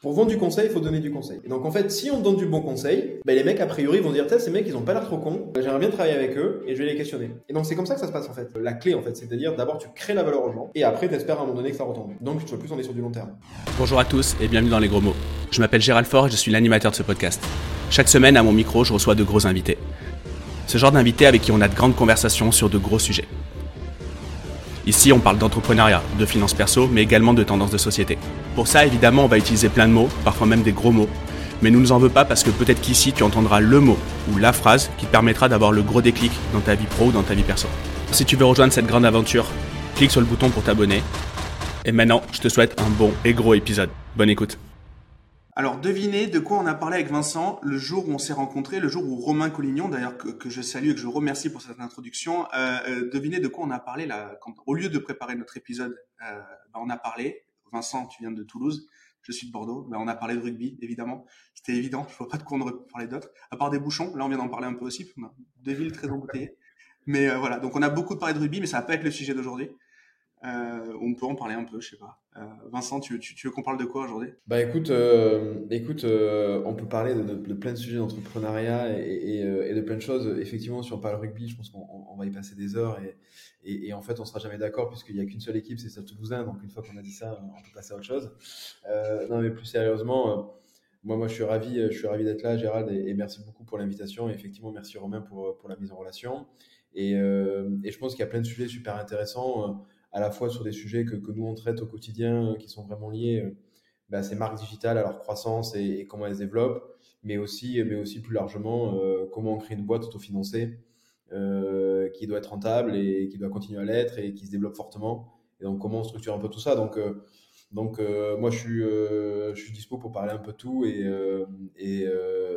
Pour vendre du conseil, il faut donner du conseil. Et donc en fait, si on donne du bon conseil, ben, les mecs a priori vont dire ces mecs ils ont pas l'air trop cons, j'aimerais bien travailler avec eux et je vais les questionner. Et donc c'est comme ça que ça se passe en fait. La clé en fait, c'est-à-dire d'abord tu crées la valeur aux gens et après tu espères à un moment donné que ça retombe. Donc tu vois plus on est sur du long terme. Bonjour à tous et bienvenue dans les gros mots. Je m'appelle Gérald Fort je suis l'animateur de ce podcast. Chaque semaine à mon micro, je reçois de gros invités. Ce genre d'invités avec qui on a de grandes conversations sur de gros sujets. Ici, on parle d'entrepreneuriat, de finances perso, mais également de tendances de société. Pour ça, évidemment, on va utiliser plein de mots, parfois même des gros mots. Mais nous ne nous en veux pas parce que peut-être qu'ici, tu entendras le mot ou la phrase qui te permettra d'avoir le gros déclic dans ta vie pro ou dans ta vie perso. Si tu veux rejoindre cette grande aventure, clique sur le bouton pour t'abonner. Et maintenant, je te souhaite un bon et gros épisode. Bonne écoute. Alors, devinez de quoi on a parlé avec Vincent le jour où on s'est rencontrés, le jour où Romain Collignon, d'ailleurs que, je salue et que je remercie pour cette introduction, euh, euh, devinez de quoi on a parlé là, quand, au lieu de préparer notre épisode, euh, bah, on a parlé. Vincent, tu viens de Toulouse, je suis de Bordeaux, bah, on a parlé de rugby, évidemment. C'était évident, je vois pas de quoi on aurait parler d'autres, à part des bouchons. Là, on vient d'en parler un peu aussi, deux villes très embouteillées. Mais voilà, donc on a beaucoup parlé de rugby, mais ça va pas être le sujet d'aujourd'hui. Euh, on peut en parler un peu, je sais pas. Euh, Vincent, tu, veux qu'on parle de quoi aujourd'hui? Bah écoute, euh, écoute, on peut parler de, plein de sujets d'entrepreneuriat et, de plein de choses. Effectivement, si on parle rugby, je pense qu'on va y passer des heures et, en fait, on sera jamais d'accord puisqu'il n'y a qu'une seule équipe, c'est celle Toulousain. Donc une fois qu'on a dit ça, on peut passer à autre chose. non, mais plus sérieusement. Moi, moi, je suis ravi, ravi d'être là, Gérald, et, merci beaucoup pour l'invitation. Et effectivement, merci Romain pour, pour la mise en relation. Et je pense qu'il y a plein de sujets super intéressants à la fois sur des sujets que, que nous on traite au quotidien, euh, qui sont vraiment liés euh, bah, à ces marques digitales, à leur croissance et, comment elles se développent, mais aussi, mais aussi plus largement euh, comment on crée une boîte autofinancée euh, qui doit être rentable et qui doit continuer à l'être et qui se développe fortement. Et donc comment on structure un peu tout ça. Donc, donc moi je suis, je suis dispo pour parler un peu de tout et, et,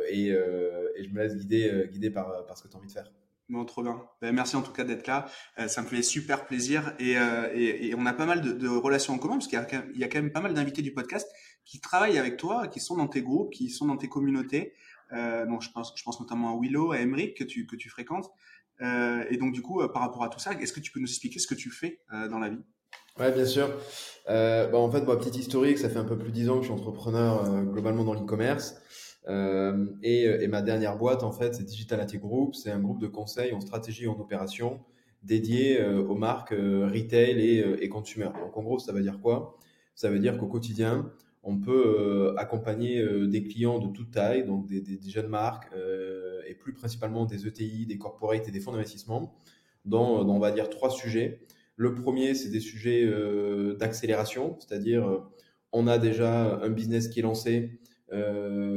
et, et, je me laisse guider, guider par, par ce que tu as envie de faire. Bon, trop bien. Ben, merci en tout cas d'être là. Euh, ça me fait super plaisir et, euh, on a pas mal de, relations en commun parce qu'il y, a quand même pas mal d'invités du podcast qui travaillent avec toi, qui sont dans tes groupes, qui sont dans tes communautés. Euh, donc je pense, notamment à Willow, à Emeric que tu, que tu fréquentes. Et donc du coup, par rapport à tout ça, est-ce que tu peux nous expliquer ce que tu fais dans la vie? Ouais, bien sûr. Bah, en fait, petite historique, ça fait un peu plus de 10 ans que je suis entrepreneur globalement dans l'e-commerce. Euh, et, et, ma dernière boîte, en fait, c'est Digitality Group. C'est un groupe de conseil en stratégie et en opération dédié euh, aux marques euh, retail et, et consumer. Donc, en gros, ça veut dire quoi? Ça veut dire qu'au quotidien, on peut accompagner des clients de toute taille, donc des, des, jeunes marques et plus principalement des ETI, des corporates et des fonds d'investissement, dans, dans, on va dire, trois sujets. Le premier, c'est des sujets d'accélération, c'est-à-dire on a déjà un business qui est lancé, euh,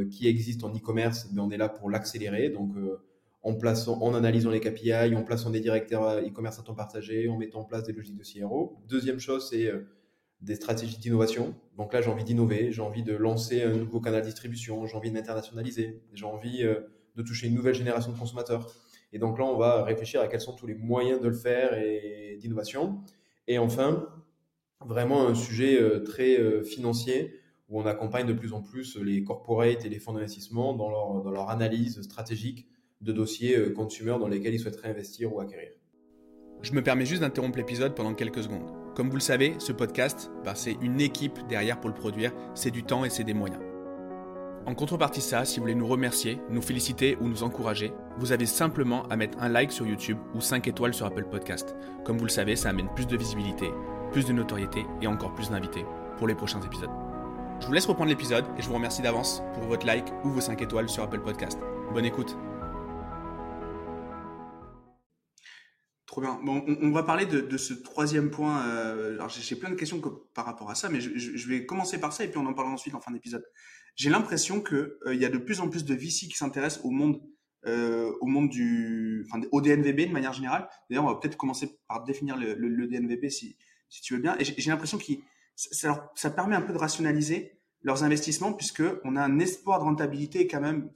qui existe en e-commerce, mais on est là pour l'accélérer. Donc, euh, en, plaçant, en analysant les KPI, en plaçant des directeurs e-commerce à temps partagé, en mettant en place des logiques de CRO. Deuxième chose, c'est euh, des stratégies d'innovation. Donc là, j'ai envie d'innover, j'ai envie de lancer un nouveau canal de distribution, j'ai envie d'internationaliser, j'ai envie de toucher une nouvelle génération de consommateurs. Et donc là, on va réfléchir à quels sont tous les moyens de le faire et d'innovation. Et enfin, vraiment un sujet très financier où on accompagne de plus en plus les corporates et les fonds d'investissement dans leur, analyse stratégique de dossiers euh, consumer dans lesquels ils souhaiteraient investir ou acquérir. Je me permets juste d'interrompre l'épisode pendant quelques secondes. Comme vous le savez, ce podcast, bah, c'est une équipe derrière pour le produire, c'est du temps et c'est des moyens. En contrepartie de ça, si vous voulez nous remercier, nous féliciter ou nous encourager, vous avez simplement à mettre un like sur YouTube ou 5 étoiles sur Apple Podcast. Comme vous le savez, ça amène plus de visibilité, plus de notoriété et encore plus d'invités pour les prochains épisodes. Je vous laisse reprendre l'épisode et je vous remercie d'avance pour votre like ou vos 5 étoiles sur Apple Podcast. Bonne écoute. Trop bien. Bon, on, va parler de, ce troisième point. Euh, alors j'ai plein de questions par rapport à ça, mais je, vais commencer par ça et puis on en parlera ensuite en fin d'épisode. J'ai l'impression que euh, il y a de plus en plus de VC qui s'intéressent au monde, euh, au monde du, enfin, au DNVB de manière générale. D'ailleurs, on va peut-être commencer par définir le, DNVB si, si tu veux bien. Et j'ai l'impression qu'ils ça, ça, permet un peu de rationaliser leurs investissements puisque on a un espoir de rentabilité quand même.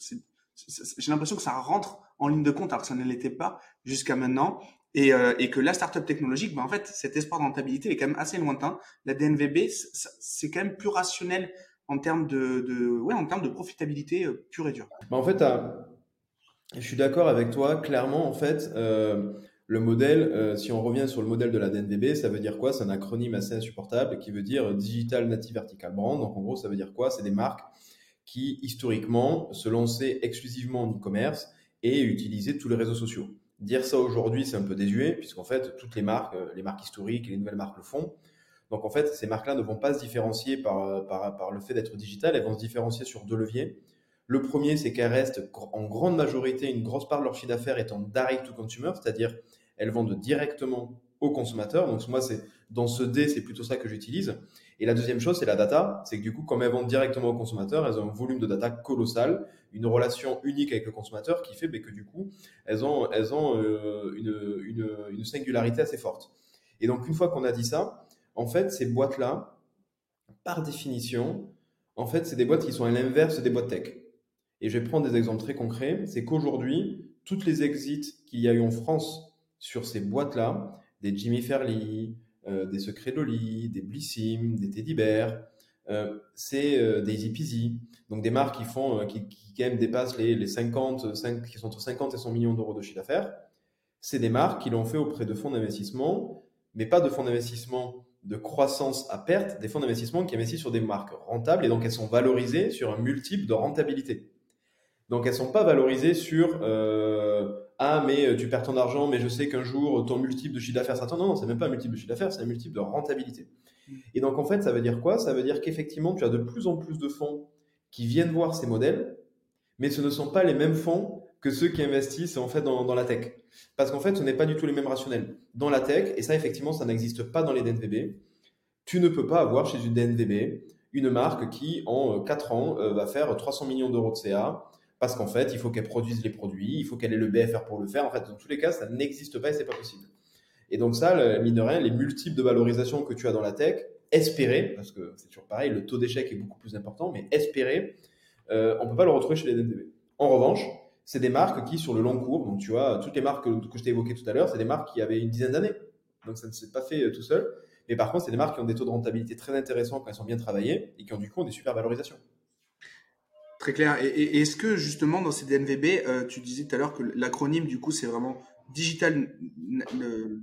J'ai l'impression que ça rentre en ligne de compte alors que ça ne l'était pas jusqu'à maintenant. Et, euh, que la startup technologique, ben en fait, cet espoir de rentabilité est quand même assez lointain. La DNVB, c'est quand même plus rationnel en termes de, ouais, en termes de profitabilité euh, pure et dure. Ben en fait, je suis d'accord avec toi. Clairement, en fait, euh, le modèle, si on revient sur le modèle de la DNVB, ça veut dire quoi? C'est un acronyme assez insupportable qui veut dire Digital Native Vertical Brand. Donc en gros, ça veut dire quoi? C'est des marques qui historiquement se lançaient exclusivement en e-commerce et utilisaient tous les réseaux sociaux. Dire ça aujourd'hui, c'est un peu désuet, puisqu'en fait, toutes les marques, les marques historiques et les nouvelles marques le font. Donc en fait, ces marques-là ne vont pas se différencier par, par, par le fait d'être digitales, elles vont se différencier sur deux leviers. Le premier, c'est qu'elles restent en grande majorité, une grosse part de leur chiffre d'affaires étant direct to consumer, c'est-à-dire elles vendent directement aux consommateurs. Donc moi, c'est dans ce D, c'est plutôt ça que j'utilise. Et la deuxième chose, c'est la data. C'est que du coup, comme elles vendent directement aux consommateurs, elles ont un volume de data colossal, une relation unique avec le consommateur qui fait ben, que du coup, elles ont, elles ont euh, une, une singularité assez forte. Et donc, une fois qu'on a dit ça, en fait, ces boîtes-là, par définition, en fait, c'est des boîtes qui sont à l'inverse des boîtes tech. Et je vais prendre des exemples très concrets. C'est qu'aujourd'hui, toutes les exits qu'il y a eu en France sur ces boîtes-là, des Jimmy Fairley, euh, des Secrets Loli, des Blissim, des Teddy Bear, euh, c'est euh, des Easy. Donc des marques qui font, qui, qui, quand même dépassent les, les 50, 5, qui sont entre 50 et 100 millions d'euros de chiffre d'affaires. C'est des marques qui l'ont fait auprès de fonds d'investissement, mais pas de fonds d'investissement de croissance à perte, des fonds d'investissement qui investissent sur des marques rentables et donc elles sont valorisées sur un multiple de rentabilité. Donc elles sont pas valorisées sur euh, ah mais tu perds ton argent mais je sais qu'un jour ton multiple de chiffre d'affaires sera non non c'est même pas un multiple de chiffre d'affaires c'est un multiple de rentabilité. Et donc en fait ça veut dire quoi? Ça veut dire qu'effectivement tu as de plus en plus de fonds qui viennent voir ces modèles, mais ce ne sont pas les mêmes fonds que ceux qui investissent en fait dans, dans la tech. Parce qu'en fait, ce n'est pas du tout les mêmes rationnels. Dans la tech, et ça effectivement, ça n'existe pas dans les DNVB, tu ne peux pas avoir chez une DNVB une marque qui, en 4 ans, euh, va faire 300 millions d'euros de CA, parce qu'en fait, il faut qu'elle produise les produits, il faut qu'elle ait le BFR pour le faire. En fait, dans tous les cas, ça n'existe pas et c'est pas possible. Et donc ça, mine de rien, les multiples de valorisation que tu as dans la tech, espérer, parce que c'est toujours pareil, le taux d'échec est beaucoup plus important, mais espérer, euh, on peut pas le retrouver chez les DNVB. En revanche, c'est des marques qui, sur le long cours, donc tu vois, toutes les marques que, je t'ai évoquées tout à l'heure, c'est des marques qui avaient une dizaine d'années. Donc ça ne s'est pas fait euh, tout seul. Mais par contre, c'est des marques qui ont des taux de rentabilité très intéressants quand elles sont bien travaillées et qui ont du coup des super valorisations. Très clair. Et, est-ce que justement dans ces DNVB, euh, tu disais tout à l'heure que l'acronyme du coup c'est vraiment digital,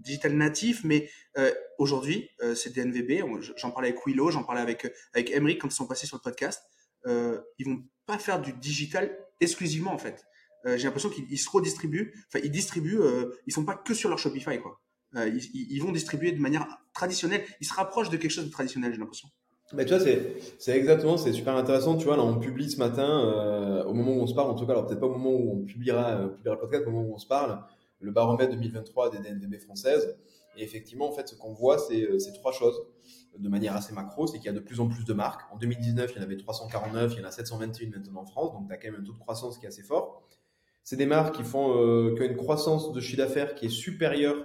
digital natif, mais euh, aujourd'hui ces DNVB, j'en parlais avec Willow, j'en parlais avec avec Emery quand ils sont passés sur le podcast, ils vont pas faire du digital exclusivement en fait. Euh, j'ai l'impression qu'ils se redistribuent. Enfin, ils distribuent. Euh, ils sont pas que sur leur Shopify, quoi. Euh, ils, vont distribuer de manière traditionnelle. Ils se rapprochent de quelque chose de traditionnel, j'ai l'impression. Mais tu vois, c'est exactement, c'est super intéressant. Tu vois, là, on publie ce matin, au moment où on se parle, en tout cas, alors peut-être pas au moment où on publiera, publiera le podcast, au moment où on se parle, le baromètre 2023 des DNVB françaises. Et effectivement, en fait, ce qu'on voit, c'est trois choses de manière assez macro, c'est qu'il y a de plus en plus de marques. En 2019, il y en avait 349, il y en a 721 maintenant en France, donc tu as quand même un taux de croissance qui est assez fort. C'est des marques qui font euh, qui ont une croissance de chiffre d'affaires qui est supérieure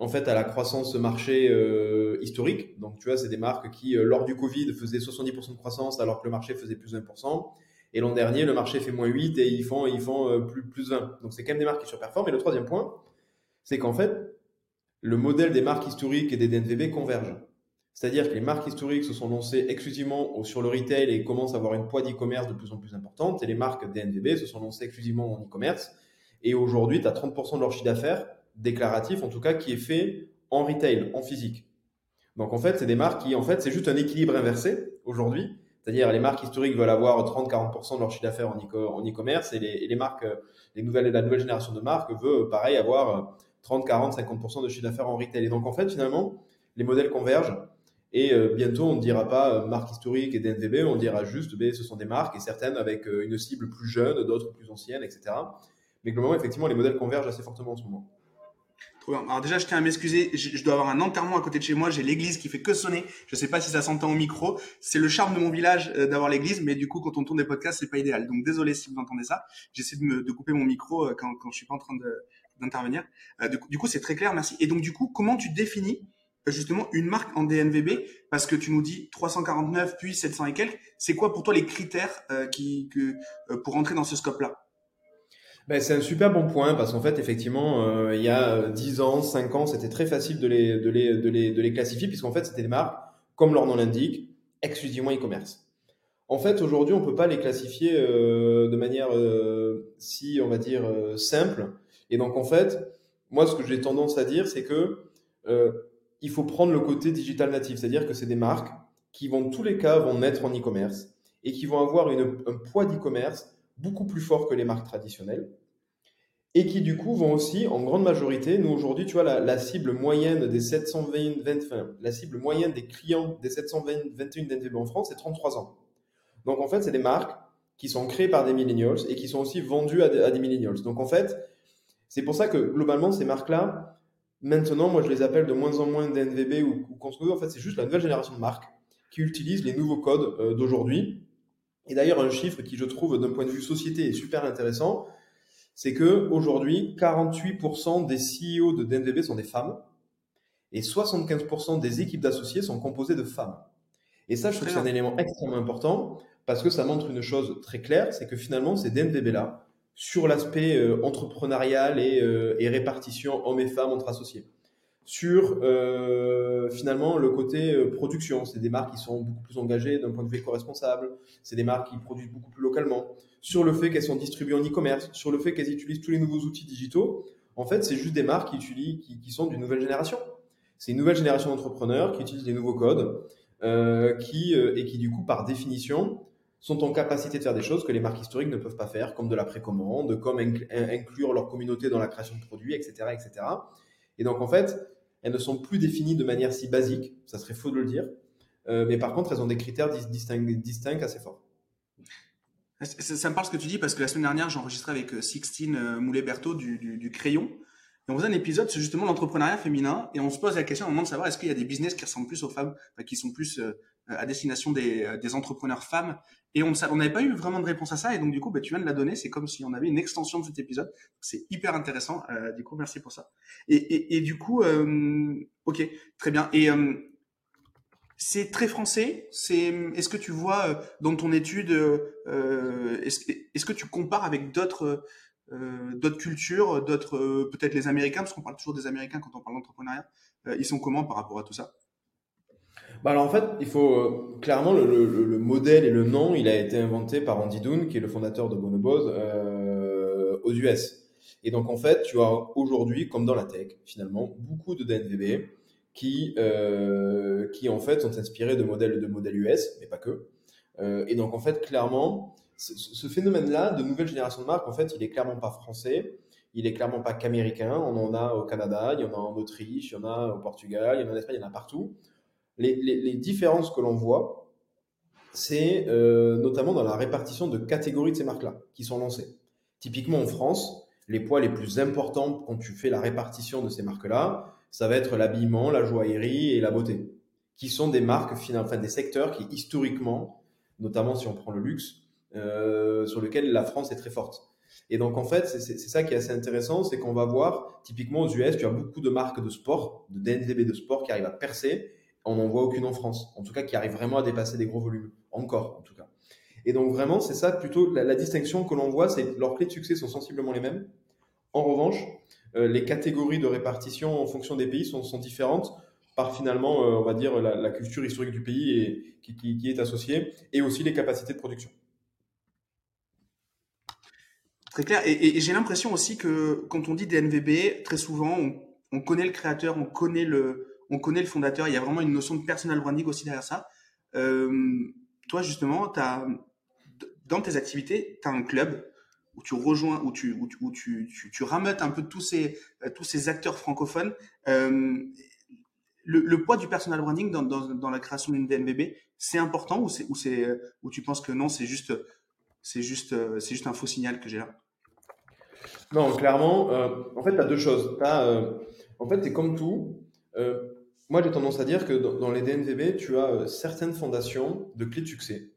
en fait à la croissance marché euh, historique. Donc tu vois, c'est des marques qui euh, lors du Covid faisaient 70% de croissance alors que le marché faisait plus 1%. Et l'an dernier, le marché fait moins 8 et ils font ils font plus plus 20. Donc c'est quand même des marques qui surperforment. Et le troisième point, c'est qu'en fait, le modèle des marques historiques et des DNVB convergent. C'est-à-dire que les marques historiques se sont lancées exclusivement sur le retail et commencent à avoir une poids d'e-commerce de plus en plus importante. Et les marques DNVB se sont lancées exclusivement en e-commerce. Et aujourd'hui, tu as 30% de leur chiffre d'affaires, déclaratif en tout cas, qui est fait en retail, en physique. Donc en fait, c'est des marques qui, en fait, c'est juste un équilibre inversé aujourd'hui. C'est-à-dire les marques historiques veulent avoir 30-40% de leur chiffre d'affaires en e-commerce et, les, marques, les nouvelles, la nouvelle génération de marques veut pareil avoir 30, 40, 50% de chiffre d'affaires en retail. Et donc en fait, finalement, les modèles convergent et euh, bientôt, on ne dira pas euh, marque historique et DNVB, on dira juste, ben, ce sont des marques et certaines avec euh, une cible plus jeune, d'autres plus anciennes, etc. Mais globalement, effectivement, les modèles convergent assez fortement en ce moment. Bien. Alors déjà, je tiens à m'excuser, je, dois avoir un enterrement à côté de chez moi, j'ai l'église qui fait que sonner. Je ne sais pas si ça s'entend au micro. C'est le charme de mon village d'avoir l'église, mais du coup, quand on tourne des podcasts, c'est pas idéal. Donc désolé si vous entendez ça. J'essaie de, me, de couper mon micro quand, quand je suis pas en train d'intervenir. du coup, c'est très clair, merci. Et donc du coup, comment tu définis justement une marque en DNVB parce que tu nous dis 349 puis 700 et quelques. C'est quoi pour toi les critères euh, qui, que, euh, pour entrer dans ce scope-là? Ben, c'est un super bon point parce qu'en fait, effectivement, euh, il y a 10 ans, 5 ans, c'était très facile de les, de les, de les, de les classifier puisqu'en fait, c'était des marques, comme leur nom l'indique, exclusivement e-commerce. En fait, aujourd'hui, on peut pas les classifier de manière si, on va dire, simple. Et donc, en fait, moi, ce que j'ai tendance à dire, c'est que euh, il faut prendre le côté digital natif, c'est-à-dire que c'est des marques qui vont, tous les cas, vont naître en e-commerce et qui vont avoir une, un poids d'e-commerce beaucoup plus fort que les marques traditionnelles et qui du coup vont aussi, en grande majorité, nous aujourd'hui, tu vois, la, cible moyenne des 720, 20, la cible moyenne des clients des 721 DNVB en France, c'est 33 ans. Donc en fait, c'est des marques qui sont créées par des millennials et qui sont aussi vendues à des, à millennials. Donc en fait, c'est pour ça que globalement, ces marques-là, maintenant, moi je les appelle de moins en moins DNVB ou, ou En fait, c'est juste la nouvelle génération de marques qui utilisent les nouveaux codes euh, d'aujourd'hui. Et d'ailleurs, un chiffre qui, je trouve, d'un point de vue société, est super intéressant c'est que aujourd'hui, 48% des CEO de DNVB sont des femmes et 75% des équipes d'associés sont composées de femmes. Et ça, je trouve que c'est un élément extrêmement important parce que ça montre une chose très claire, c'est que finalement, ces DNVB-là, sur l'aspect euh, entrepreneurial et, euh, et, répartition hommes et femmes entre associés, sur euh, finalement le côté euh, production. C'est des marques qui sont beaucoup plus engagées d'un point de vue éco-responsable. C'est des marques qui produisent beaucoup plus localement. Sur le fait qu'elles sont distribuées en e-commerce, sur le fait qu'elles utilisent tous les nouveaux outils digitaux. En fait, c'est juste des marques qui, utilisent, qui, sont d'une nouvelle génération. C'est une nouvelle génération d'entrepreneurs qui utilisent les nouveaux codes euh, qui, et qui, du coup, par définition, sont en capacité de faire des choses que les marques historiques ne peuvent pas faire, comme de la précommande, comme inclure leur communauté dans la création de produits, etc., etc. Et donc, en fait, elles ne sont plus définies de manière si basique, ça serait faux de le dire, euh, mais par contre, elles ont des critères distincts, distincts assez forts. Ça, me parle ce que tu dis parce que la semaine dernière, j'ai enregistré avec euh, Sixtine euh, Moulet-Berthaud du, du, Crayon. Et on faisait un épisode sur justement l'entrepreneuriat féminin et on se pose la question au moment de savoir est-ce qu'il y a des business qui ressemblent plus aux femmes, qui sont plus à destination des, des entrepreneurs femmes. Et on n'avait pas eu vraiment de réponse à ça. Et donc, du coup, bah, tu viens de la donner. C'est comme si on avait une extension de cet épisode. C'est hyper intéressant. Euh, du coup, merci pour ça. Et, du coup, euh, ok, très bien. Et euh, c'est très français. C'est, est-ce que tu vois euh, dans ton étude, euh, est-ce, est-ce que tu compares avec d'autres d'autres cultures, d'autres peut-être les Américains, parce qu'on parle toujours des Américains quand on parle d'entrepreneuriat. ils sont comment par rapport à tout ça? Bah alors en fait, il faut euh, clairement le, le, le, modèle et le nom, il a été inventé par Andy Doon, qui est le fondateur de Bonobos euh, aux US. Et donc en fait, tu as aujourd'hui, comme dans la tech, finalement, beaucoup de DNVB qui euh, qui en fait sont inspirés de modèles de modèles US, mais pas que. Euh, et donc en fait, clairement, ce, phénomène-là de nouvelle génération de marques, en fait, il est clairement pas français. Il est clairement pas qu'américain. On en a au Canada, il y en a en Autriche, il y en a au Portugal, il y en a en Espagne, il y en a partout les, différences que l'on voit, c'est euh, notamment dans la répartition de catégories de ces marques-là qui sont lancées. Typiquement en France, les poids les plus importants quand tu fais la répartition de ces marques-là, ça va être l'habillement, la joaillerie et la beauté, qui sont des marques, enfin des secteurs qui historiquement, notamment si on prend le luxe, euh, sur lequel la France est très forte. Et donc en fait, c'est ça qui est assez intéressant, c'est qu'on va voir, typiquement aux US, tu as beaucoup de marques de sport, de DNVB de sport qui arrivent à percer on n'en voit aucune en France, en tout cas qui arrive vraiment à dépasser des gros volumes, encore en tout cas. Et donc vraiment, c'est ça plutôt la, distinction que l'on voit, c'est leurs clés de succès sont sensiblement les mêmes. En revanche, euh, les catégories de répartition en fonction des pays sont, différentes par finalement, euh, on va dire, la, culture historique du pays et, qui, est associée, et aussi les capacités de production. Très clair. Et, j'ai l'impression aussi que quand on dit DNVB, très souvent, on connaît le créateur, on connaît le, on connaît le fondateur, il y a vraiment une notion de personal branding aussi derrière ça. Euh, toi, justement, as, dans tes activités, tu as un club où tu rejoins, où tu, où tu, tu, rameutes un peu tous ces, euh, tous ces acteurs francophones. Euh, le, poids du personal branding dans, dans, la création d'une DNVB, c'est important ou, ou, ou tu penses que non, c'est juste, juste, c'est juste un faux signal que j'ai là? Non, clairement, en fait, tu as deux choses. en fait, c'est comme tout. Moi, j'ai tendance à dire que dans, les DNVB, tu as euh, certaines fondations de clés de succès.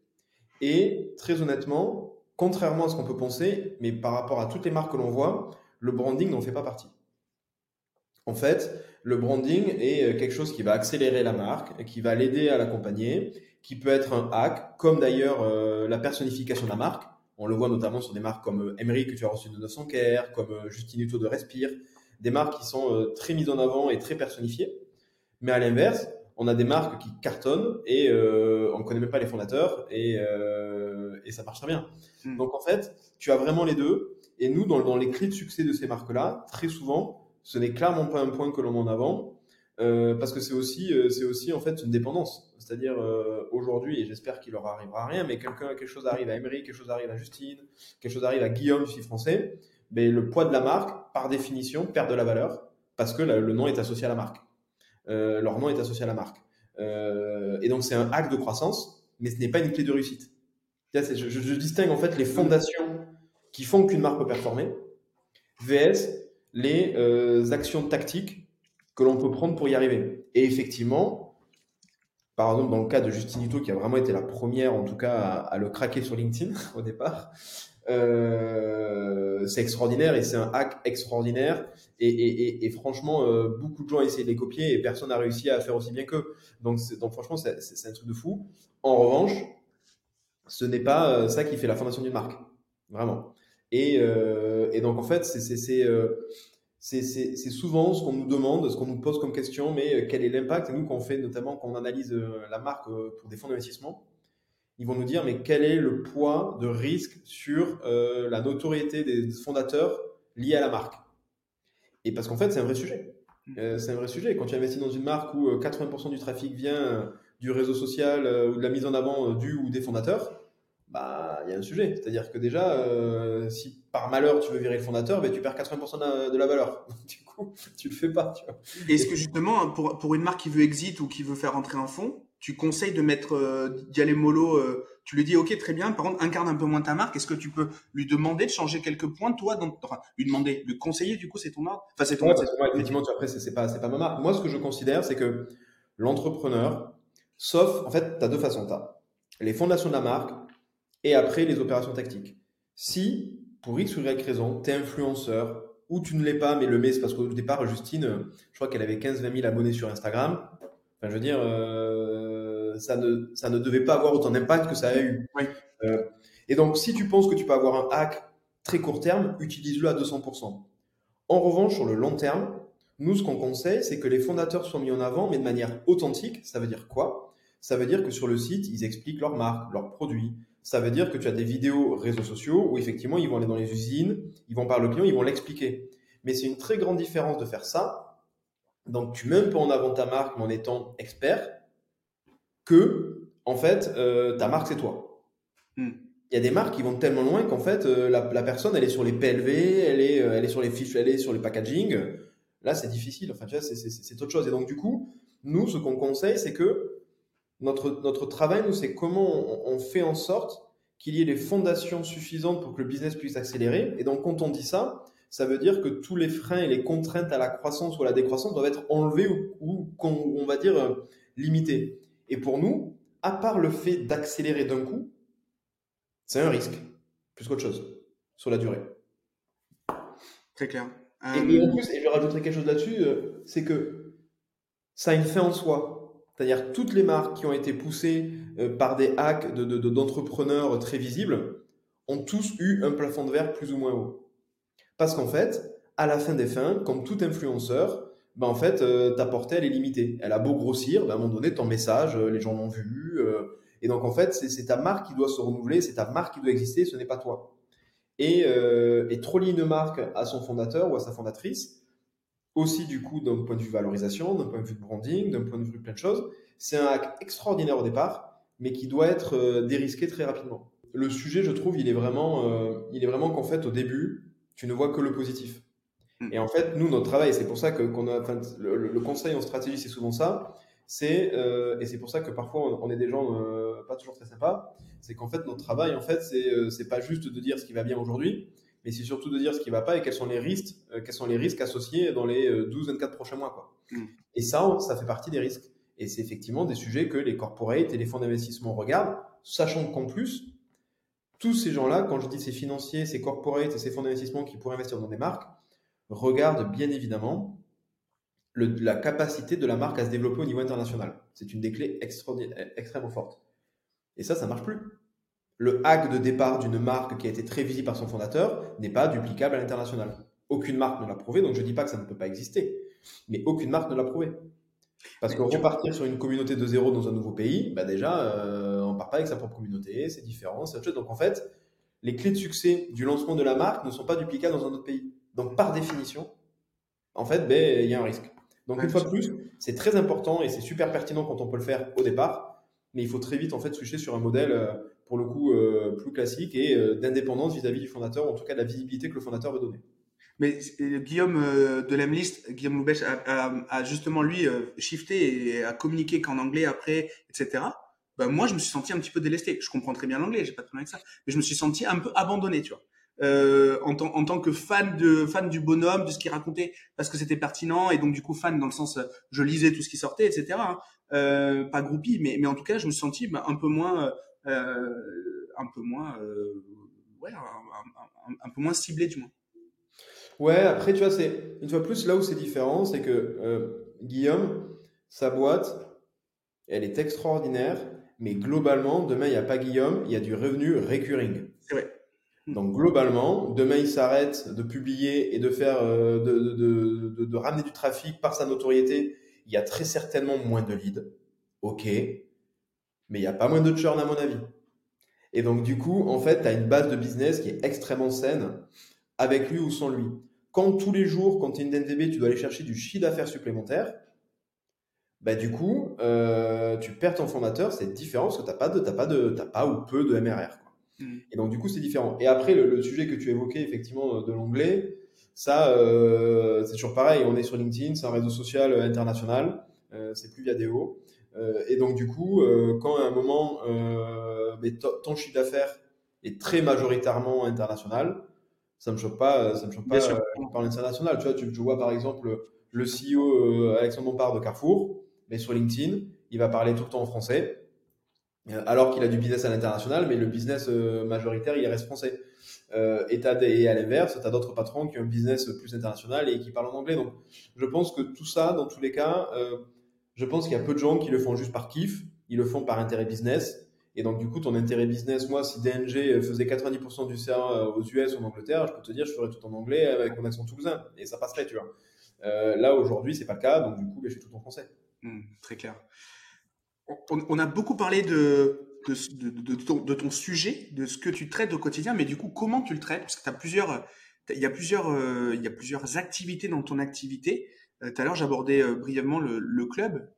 Et très honnêtement, contrairement à ce qu'on peut penser, mais par rapport à toutes les marques que l'on voit, le branding n'en fait pas partie. En fait, le branding est euh, quelque chose qui va accélérer la marque, qui va l'aider à l'accompagner, qui peut être un hack, comme d'ailleurs euh, la personnification de la marque. On le voit notamment sur des marques comme Emery que tu as reçu de 900 Care, comme Justin Hutto de Respire, des marques qui sont très mises en avant et très personnifiées. Mais à l'inverse, on a des marques qui cartonnent et euh, on ne connaît même pas les fondateurs et, euh, et ça marche très bien. Hmm. Donc en fait, tu as vraiment les deux. Et nous, dans, dans, les clés de succès de ces marques-là, très souvent, ce n'est clairement pas un point que l'on met en avant, euh, parce que c'est aussi, c'est aussi en fait une dépendance. C'est-à-dire aujourd'hui, et j'espère qu'il leur arrivera rien, mais quelqu'un, quelque chose arrive à Emery, quelque chose arrive à Justine, quelque chose arrive à Guillaume, si français, mais le poids de la marque, par définition, perd de la valeur parce que le nom est associé à la marque. Leur nom est associé à la marque. et donc c'est un hack de croissance, mais ce n'est pas une clé de réussite. Je, distingue en fait les fondations qui font qu'une marque peut performer, VS les euh, actions tactiques que l'on peut prendre pour y arriver. Et effectivement, par exemple, dans le cas de Justine Hutto, qui a vraiment été la première, en tout cas, à, le craquer sur LinkedIn au départ, euh, c'est extraordinaire et c'est un hack extraordinaire. Et, franchement, euh, beaucoup de gens ont essayé de les copier et personne n'a réussi à faire aussi bien qu'eux. Donc, donc, franchement, c'est un truc de fou. En revanche, ce n'est pas ça qui fait la fondation d'une marque. Vraiment. Euh, et, donc, en fait, euh, c'est souvent ce qu'on nous demande, ce qu'on nous pose comme question, mais euh, quel est l'impact? Et nous, quand on fait, notamment quand on analyse la marque pour des fonds d'investissement, ils vont nous dire, mais quel est le poids de risque sur la notoriété des fondateurs liés à la marque? Et parce qu'en fait, c'est un vrai sujet. Mmh. c'est un vrai sujet. Quand tu investis dans une marque où 80% du trafic vient du réseau social ou de la mise en avant du ou des fondateurs, bah, il y a un sujet. C'est-à-dire que déjà, euh, si par malheur tu veux virer le fondateur, bah, tu perds 80% de la, valeur. du coup, tu le fais pas. Est-ce que justement, pour, pour une marque qui veut exit ou qui veut faire rentrer un fonds, tu conseilles de mettre euh, d'y aller mollo euh, Tu lui dis, ok, très bien. Par contre, incarne un peu moins ta marque. Est-ce que tu peux lui demander de changer quelques points, toi, dans, enfin, lui demander, lui conseiller, du coup, c'est ton marque? Enfin, c'est ton. Ouais, effectivement, après, c'est pas, c'est pas ma marque. Moi, ce que je considère, c'est que l'entrepreneur, sauf, en fait, tu as deux façons. Tu as les fondations de la marque et après les opérations tactiques. Si, pour X ou Y raison, tu es influenceur, ou tu ne l'es pas, mais le mets, c'est parce qu'au départ, Justine, je crois qu'elle avait 15-20 000 abonnés sur Instagram. Enfin, je veux dire, euh, ça, ne, ça ne devait pas avoir autant d'impact que ça a eu. Euh, et donc, si tu penses que tu peux avoir un hack très court terme, utilise-le à 200%. En revanche, sur le long terme, nous, ce qu'on conseille, c'est que les fondateurs soient mis en avant, mais de manière authentique. Ça veut dire quoi? Ça veut dire que sur le site, ils expliquent leur marque, leurs produits, ça veut dire que tu as des vidéos réseaux sociaux où effectivement ils vont aller dans les usines, ils vont parler au client, ils vont l'expliquer. Mais c'est une très grande différence de faire ça. Donc tu mets un peu en avant ta marque en étant expert que en fait euh, ta marque c'est toi. Hmm. Il y a des marques qui vont tellement loin qu'en fait euh, la, personne elle est sur les PLV, elle est, euh, elle est sur les fiches, elle est sur les packaging. Là c'est difficile. Enfin tu vois c'est autre chose. Et donc du coup nous ce qu'on conseille c'est que notre, notre travail, nous, c'est comment on, fait en sorte qu'il y ait les fondations suffisantes pour que le business puisse accélérer. Et donc, quand on dit ça, ça veut dire que tous les freins et les contraintes à la croissance ou à la décroissance doivent être enlevés ou, on va dire, euh, limités. Et pour nous, à part le fait d'accélérer d'un coup, c'est un risque, plus qu'autre chose, sur la durée. Très clair. Et, en plus, et je rajouterai quelque chose là-dessus, euh, c'est que ça a une fin en soi. C'est-à-dire toutes les marques qui ont été poussées euh, par des hacks d'entrepreneurs très visibles ont tous eu un plafond de verre plus ou moins haut. Parce qu'en fait, à la fin des fins, comme tout influenceur, ben en fait, euh, ta portée, elle est limitée. Elle a beau grossir, ben à un moment donné, ton message, euh, les gens l'ont vu. et donc, en fait, c'est ta marque qui doit se renouveler, c'est ta marque qui doit exister, ce n'est pas toi. Et, et trop lier une marque à son fondateur ou à sa fondatrice, aussi du coup d'un point de vue valorisation, d'un point de vue de branding, d'un point de vue de plein de choses. C'est un hack extraordinaire au départ, mais qui doit être euh, dérisqué très rapidement. Le sujet, je trouve, il est vraiment, euh, il est vraiment qu'en fait, au début, tu ne vois que le positif. Et en fait, nous, notre travail, c'est pour ça que qu'on a, enfin, le, conseil en stratégie, c'est souvent ça. C'est euh, et c'est pour ça que parfois on, est des gens pas toujours très sympas. C'est qu'en fait, notre travail, en fait, c'est c'est pas juste de dire ce qui va bien aujourd'hui, mais c'est surtout de dire ce qui ne va pas et quels sont les risques, euh, quels sont les risques associés dans les 12-24 euh, prochains mois. Quoi. Mm. Et ça, ça fait partie des risques. Et c'est effectivement des sujets que les corporates et les fonds d'investissement regardent, sachant qu'en plus, tous ces gens-là, quand je dis ces financiers, ces corporates et ces fonds d'investissement qui pourraient investir dans des marques, regardent bien évidemment la capacité de la marque à se développer au niveau international. C'est une des clés extrêmement fortes. Et ça, ça marche plus le hack de départ d'une marque qui a été très visible par son fondateur n'est pas duplicable à l'international. Aucune marque ne l'a prouvé, donc je ne dis pas que ça ne peut pas exister, mais aucune marque ne l'a prouvé. Parce que repartir sur une communauté de zéro dans un nouveau pays, bah déjà, euh, on ne part pas avec sa propre communauté, c'est différent, c'est autre chose. Donc en fait, les clés de succès du lancement de la marque ne sont pas duplicables dans un autre pays. Donc par définition, en fait, ben, il y a un risque. Donc, une fois de plus, c'est très important et c'est super pertinent quand on peut le faire au départ, mais il faut très vite en fait switcher sur un modèle euh, pour le coup euh, plus classique et euh, d'indépendance vis-à-vis du fondateur, en tout cas de la visibilité que le fondateur veut donner. Mais Guillaume de l'Emlist, Guillaume Loubech, a, justement lui shifté et a communiqué qu'en anglais après, etc. Ben, moi, je me suis senti un petit peu délesté. Je comprends très bien l'anglais, j'ai pas de problème avec ça, mais je me suis senti un peu abandonné, tu vois euh, en, en, tant que fan de fan du bonhomme, de ce qu'il racontait, parce que c'était pertinent et donc du coup fan dans le sens je lisais tout ce qui sortait, etc. Hein. Euh, pas groupie, mais mais en tout cas je me suis senti bah, un peu moins euh, un peu moins euh, ouais un, peu moins ciblé du moins. Ouais, après tu vois c'est une fois plus là où c'est différent, c'est que euh, Guillaume sa boîte elle est extraordinaire, mais globalement demain il n'y a pas Guillaume, il y a du revenu recurring. Donc globalement, demain il s'arrête de publier et de faire euh, de, ramener du trafic par sa notoriété. Il y a très certainement moins de leads, ok, mais il n'y a pas moins de churn à mon avis. Et donc du coup, en fait, tu as une base de business qui est extrêmement saine, avec lui ou sans lui. Quand tous les jours, quand tu es une DNDB, tu dois aller chercher du chiffre d'affaires supplémentaire, bah du coup, euh, tu perds ton fondateur, c'est différent parce que tu n'as pas, pas ou peu de MRR. Mm. Et donc, du coup, c'est différent. Et après, le, sujet que tu évoquais, effectivement, de l'anglais, ça, euh, c'est toujours pareil. On est sur LinkedIn, c'est un réseau social international, euh, c'est plus via Deo. Euh, et donc, du coup, quand à un moment, ton chiffre d'affaires est très majoritairement international, ça me choque pas, ça me choque pas par l'international. Tu vois, tu, vois par exemple le CEO Alexandre Bompard de Carrefour, mais sur LinkedIn, il va parler tout le temps en français. Euh, alors qu'il a du business à l'international, mais le business euh, majoritaire, il reste français. Euh, et, et à l'inverse, tu as d'autres patrons qui ont un business plus international et qui parlent en anglais. Donc, je pense que tout ça, dans tous les cas, je pense qu'il y a peu de gens qui le font juste par kiff, ils le font par intérêt business. Et donc, du coup, ton intérêt business, moi, si DNG faisait 90% du CA aux US ou en Angleterre, je peux te dire, je ferais tout en anglais avec mon accent toulousain. Et ça passerait, tu vois. Là, aujourd'hui, c'est pas le cas. Donc, du coup, ben, je suis tout en français. Mmh, très clair on, a beaucoup parlé de, ton, sujet, de ce que tu traites au quotidien, mais du coup, comment tu le traites? Parce que tu as plusieurs, y a plusieurs, euh, il y a plusieurs activités dans ton activité. Euh, tout à l'heure, j'abordais euh, brièvement le, club.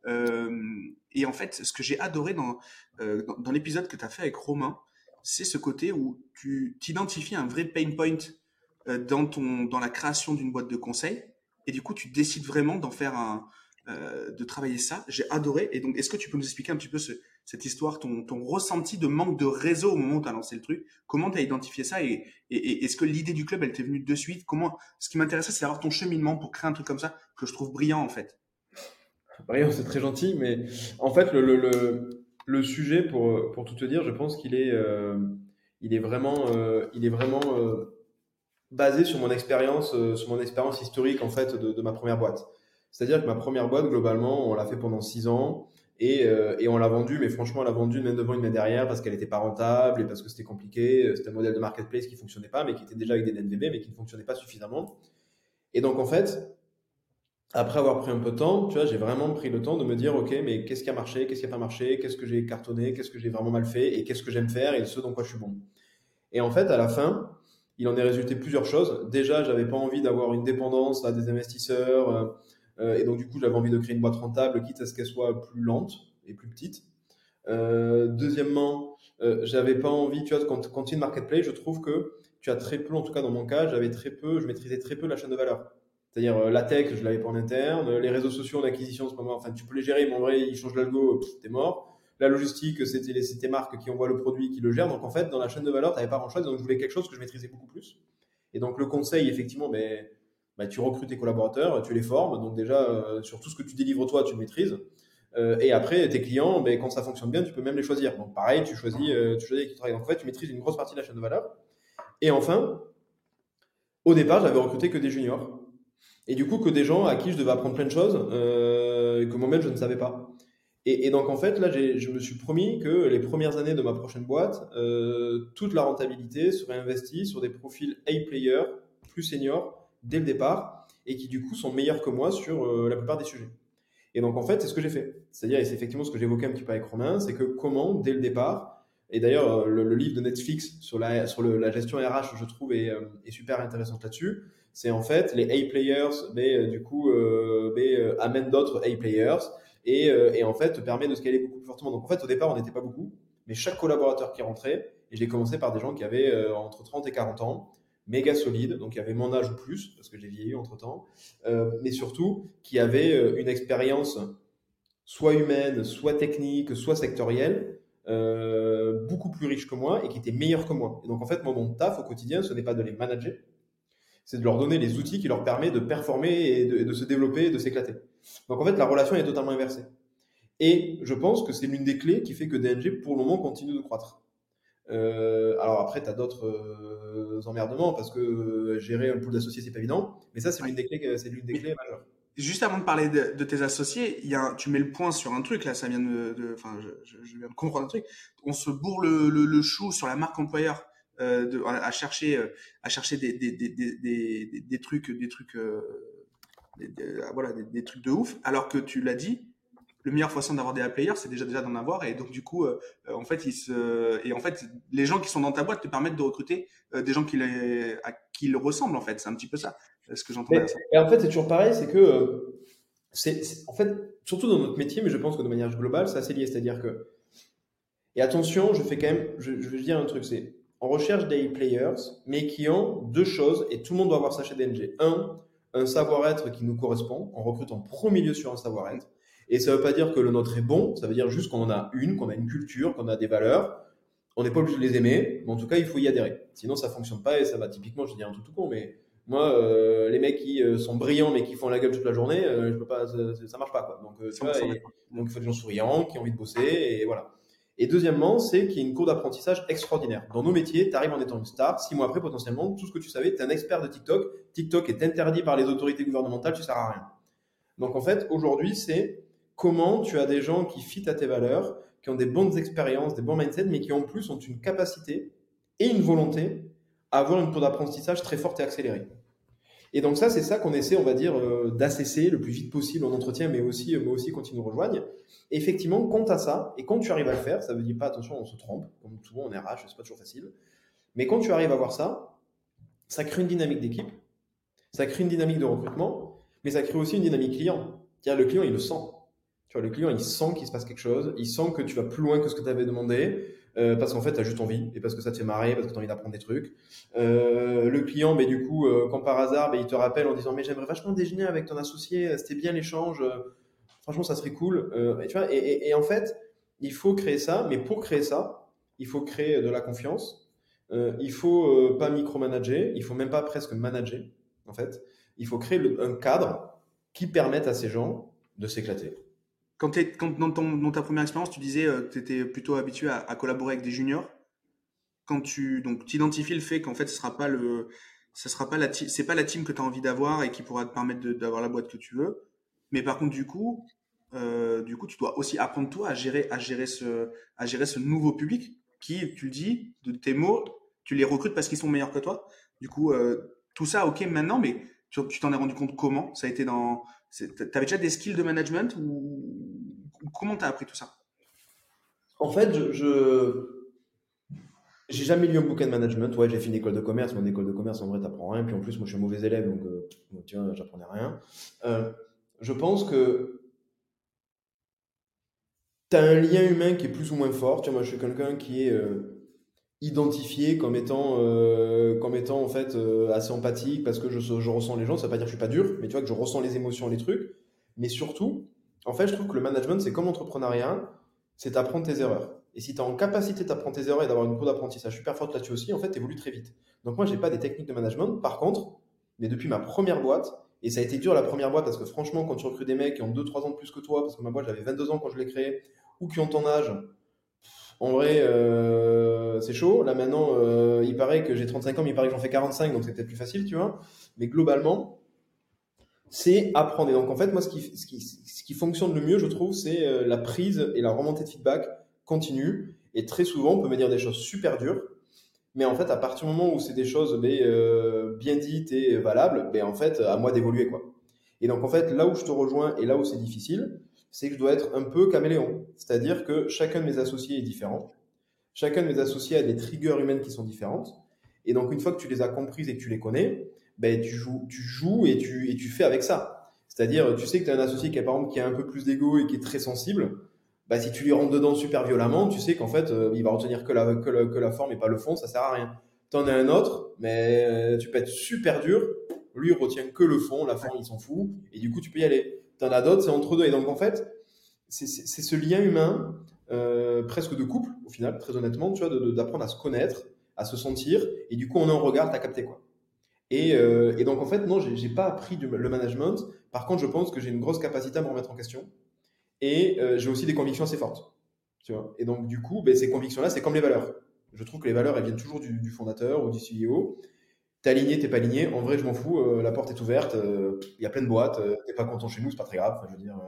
et en fait, ce que j'ai adoré dans, l'épisode que tu as fait avec Romain, c'est ce côté où tu t'identifies un vrai pain point dans, dans la création d'une boîte de conseil. Et du coup, tu décides vraiment d'en faire un, euh, de travailler ça. J'ai adoré. Et donc, est-ce que tu peux nous expliquer un petit peu cette histoire, ton, ton, ressenti de manque de réseau au moment où tu as lancé le truc? Comment tu as identifié ça Et, et, est-ce que l'idée du club, elle t'est venue de suite? Comment Ce qui m'intéressait, c'est d'avoir ton cheminement pour créer un truc comme ça que je trouve brillant en fait. Brillant, c'est très gentil, mais en fait, le, le, le, sujet, pour, pour tout te dire, je pense qu'il est, euh, est vraiment, euh, il est vraiment basé sur mon expérience, sur mon expérience historique en fait de, de ma première boîte. C'est-à-dire que ma première boîte, globalement, on l'a fait pendant six ans et, euh, et on l'a vendue, mais franchement, on l'a vendue une main devant, une main derrière parce qu'elle n'était pas rentable et parce que c'était compliqué. C'était un modèle de marketplace qui fonctionnait pas, mais qui était déjà avec des NVB, mais qui ne fonctionnait pas suffisamment. Et donc, en fait, après avoir pris un peu de temps, tu vois, j'ai vraiment pris le temps de me dire, OK, mais qu'est-ce qui a marché, qu'est-ce qui n'a pas marché, qu'est-ce que j'ai cartonné, qu'est-ce que j'ai vraiment mal fait et qu'est-ce que j'aime faire et ce dans quoi je suis bon. Et en fait, à la fin, il en est résulté plusieurs choses. Déjà, j'avais pas envie d'avoir une dépendance à des investisseurs. Euh, et donc, du coup, j'avais envie de créer une boîte rentable, quitte à ce qu'elle soit plus lente et plus petite. Euh, deuxièmement, euh, j'avais pas envie, tu vois, quand, quand tu es une marketplace, je trouve que tu as très peu, en tout cas dans mon cas, j'avais très peu, je maîtrisais très peu la chaîne de valeur. C'est-à-dire la tech, je l'avais pas en interne, les réseaux sociaux d'acquisition, c'est pas moi. Enfin, tu peux les gérer, mais en vrai, ils changent l'algo, t'es mort. La logistique, c'était les tes marques qui envoient le produit, qui le gèrent. Donc en fait, dans la chaîne de valeur, tu n'avais pas grand-chose. Donc je voulais quelque chose que je maîtrisais beaucoup plus. Et donc le conseil, effectivement, ben, bah, tu recrutes tes collaborateurs, tu les formes. Donc déjà, euh, sur tout ce que tu délivres toi, tu le maîtrises. Euh, et après, tes clients, ben, quand ça fonctionne bien, tu peux même les choisir. Donc pareil, tu choisis, euh, tu choisis qui travaille. Donc en fait, tu maîtrises une grosse partie de la chaîne de valeur. Et enfin, au départ, j'avais recruté que des juniors. Et du coup, que des gens à qui je devais apprendre plein de choses euh, que moi-même je ne savais pas. Et, et donc en fait, là, je me suis promis que les premières années de ma prochaine boîte, toute la rentabilité serait investie sur des profils A-player, plus seniors, dès le départ et qui du coup sont meilleurs que moi sur euh, la plupart des sujets. Et donc en fait, c'est ce que j'ai fait. C'est-à-dire, et c'est effectivement ce que j'évoquais un petit peu avec Romain, c'est que comment, dès le départ, Et d'ailleurs, le, livre de Netflix sur la, gestion RH, je trouve, est, est super intéressant là-dessus. C'est en fait les A-players, mais du coup, mais, amènent d'autres A-players et, et, en fait, permet de scaler beaucoup plus fortement. Donc en fait, au départ, on n'était pas beaucoup, mais chaque collaborateur qui rentrait, et j'ai commencé par des gens qui avaient entre 30 et 40 ans, méga solide, donc y avait mon âge ou plus, parce que j'ai vieilli entre temps, euh, mais surtout qui avait euh, une expérience soit humaine, soit technique, soit sectorielle, euh, beaucoup plus riche que moi et qui était meilleur que moi. Et donc en fait, moi, mon taf au quotidien, ce n'est pas de les manager, c'est de leur donner les outils qui leur permettent de performer et de, de se développer et de s'éclater. Donc en fait, la relation est totalement inversée. Et je pense que c'est l'une des clés qui fait que DNG, pour le moment, continue de croître. Euh, alors après, tu as d'autres euh, emmerdements parce que euh, gérer un pool d'associés, c'est pas évident. Mais ça, c'est l'une des clés, c'est l'une des clés majeures. Juste avant de parler de, tes associés, il y a tu mets le point sur un truc là, ça vient de, enfin, je, je, viens de comprendre un truc. On se bourre le, le, chou sur la marque employeur euh, de, à, chercher, à chercher des, des, des, des, des trucs, des trucs, voilà, des, trucs de ouf. Alors que tu l'as dit, le meilleur façon d'avoir des players, c'est déjà déjà d'en avoir. Et donc du coup, euh, en fait, et en fait, les gens qui sont dans ta boîte te permettent de recruter euh, des gens qui les, à qui ils ressemblent. En fait, c'est un petit peu ça, ce que j'entends. Et en fait, c'est toujours pareil, c'est que euh, c'est en fait surtout dans notre métier, mais je pense que de manière globale, c'est assez lié. C'est-à-dire que et attention, je fais quand même, je, je veux dire un truc, c'est on recherche des players, mais qui ont deux choses, et tout le monde doit avoir ça chez DNG. Un, un savoir-être qui nous correspond. On recrute en premier lieu sur un savoir-être. Et ça ne veut pas dire que le nôtre est bon, ça veut dire juste qu'on en a une, qu'on a une culture, qu'on a des valeurs. On n'est pas obligé de les aimer, mais en tout cas, il faut y adhérer. Sinon, ça fonctionne pas et ça va typiquement, je dis un tout tout con, mais moi, euh, les mecs qui euh, sont brillants mais qui font la gueule toute la journée, euh, je peux pas, ça, ça, marche pas. Quoi. Donc, tu vois, donc, il faut des gens souriants, qui ont envie de bosser, et voilà. Et deuxièmement, c'est qu'il y a une cour d'apprentissage extraordinaire. Dans nos métiers, tu arrives en étant une star, six mois après, potentiellement, tout ce que tu savais, tu es un expert de TikTok. TikTok est interdit par les autorités gouvernementales, tu sers à rien. Donc en fait, aujourd'hui, c'est comment tu as des gens qui fit à tes valeurs, qui ont des bonnes expériences, des bons mindsets, mais qui en plus ont une capacité et une volonté à avoir une cour d'apprentissage très forte et accélérée. Et donc ça, c'est ça qu'on essaie, on va dire, euh, d'assesser le plus vite possible en entretien, mais aussi, mais aussi quand ils nous rejoignent. effectivement, compte à ça, et quand tu arrives à le faire, ça ne veut dire pas, attention, on se trompe, comme souvent on RH, c'est pas toujours facile, mais quand tu arrives à voir ça, ça crée une dynamique d'équipe, ça crée une dynamique de recrutement, mais ça crée aussi une dynamique client. le client, il le sent le client, il sent qu'il se passe quelque chose, il sent que tu vas plus loin que ce que tu avais demandé, euh, parce qu'en fait, tu as juste envie, et parce que ça te fait marrer, parce que tu as envie d'apprendre des trucs. Euh, le client, mais du coup, euh, quand par hasard, il te rappelle en disant, mais j'aimerais vachement déjeuner avec ton associé, c'était bien l'échange, franchement, ça serait cool. et, tu vois, et, en fait, il faut créer ça, mais pour créer ça, il faut créer de la confiance. il faut pas micromanager, il faut même pas presque manager, en fait. Il faut créer un cadre qui permette à ces gens de s'éclater. Quand, quand dans, ton, dans, ta première expérience, tu disais euh, que tu étais plutôt habitué à, collaborer avec des juniors. Quand tu donc identifies le fait qu'en fait ce sera pas le ce sera pas la c'est pas la team que tu as envie d'avoir et qui pourra te permettre d'avoir la boîte que tu veux. Mais par contre du coup euh, du coup tu dois aussi apprendre toi à gérer à gérer ce à gérer ce nouveau public qui tu le dis de tes mots tu les recrutes parce qu'ils sont meilleurs que toi. Du coup euh, tout ça ok maintenant mais tu t'en es rendu compte comment? Ça a été dans T'avais déjà des skills de management ou, comment t'as appris tout ça? En fait, je, j'ai jamais lu un bouquin de management. Ouais, j'ai fait une école de commerce. Mon école de commerce, en vrai, t'apprends rien. Puis en plus, moi, je suis un mauvais élève, donc euh, tu j'apprenais rien. Euh, je pense que tu as un lien humain qui est plus ou moins fort. Tu vois, moi, je suis quelqu'un qui est euh, identifié comme étant, euh, comme étant en fait assez empathique parce que je, je, ressens les gens. Ça veut pas dire que je suis pas dur, mais tu vois que je ressens les émotions, les trucs. Mais surtout, en fait, je trouve que le management, c'est comme l'entrepreneuriat, c'est apprendre tes erreurs. Et si tu as en capacité d'apprendre tes erreurs et d'avoir une cour d'apprentissage super forte là-dessus aussi, en fait, tu évolues très vite. Donc moi, j'ai pas des techniques de management. Par contre, mais depuis ma première boîte, et ça a été dur la première boîte parce que franchement, quand tu recrutes des mecs qui ont 2-3 ans de plus que toi, parce que ma boîte, j'avais 22 ans quand je l'ai créée, ou qui ont ton âge, en vrai, euh, c'est chaud. Là maintenant, euh, il paraît que j'ai 35 ans, mais il paraît que j'en fais 45, donc c'est peut-être plus facile, tu vois. Mais globalement, c'est apprendre. Et donc en fait, moi, ce qui, ce qui, ce qui fonctionne le mieux, je trouve, c'est euh, la prise et la remontée de feedback continue. Et très souvent, on peut me dire des choses super dures. Mais en fait, à partir du moment où c'est des choses ben, bien dites et valables, ben, en fait, à moi d'évoluer. quoi. Et donc en fait, là où je te rejoins et là où c'est difficile, c'est que je dois être un peu caméléon. C'est-à-dire que chacun de mes associés est différent. Chacun de mes associés a des triggers humaines qui sont différentes. Et donc, une fois que tu les as comprises et que tu les connais, ben, tu, joues, tu joues et tu, et tu fais avec ça. C'est-à-dire, tu sais que tu as un associé qui a, par exemple, qui a un peu plus d'ego et qui est très sensible. Bah, si tu lui rentres dedans super violemment, tu sais qu'en fait, euh, il va retenir que la, que, la, que la forme et pas le fond, ça sert à rien. Tu en as un autre, mais euh, tu peux être super dur, lui il retient que le fond, la forme il s'en fout, et du coup tu peux y aller. Tu en as d'autres, c'est entre deux. Et donc en fait, c'est ce lien humain, euh, presque de couple, au final, très honnêtement, tu vois, d'apprendre à se connaître, à se sentir, et du coup on a un regard, t'as capté quoi. Et, et, donc en fait, non, j'ai pas appris le management. Par contre, je pense que j'ai une grosse capacité à me remettre en question. Et euh, j'ai aussi des convictions assez fortes. Et donc, du coup, ben, ces convictions-là, c'est comme les valeurs. Je trouve que les valeurs, elles viennent toujours du, fondateur ou du CEO. T'es aligné, t'es pas aligné. En vrai, je m'en fous. Euh, la porte est ouverte. Euh, il y a plein de boîtes. t'es pas content chez nous, c'est pas très grave. Je veux dire,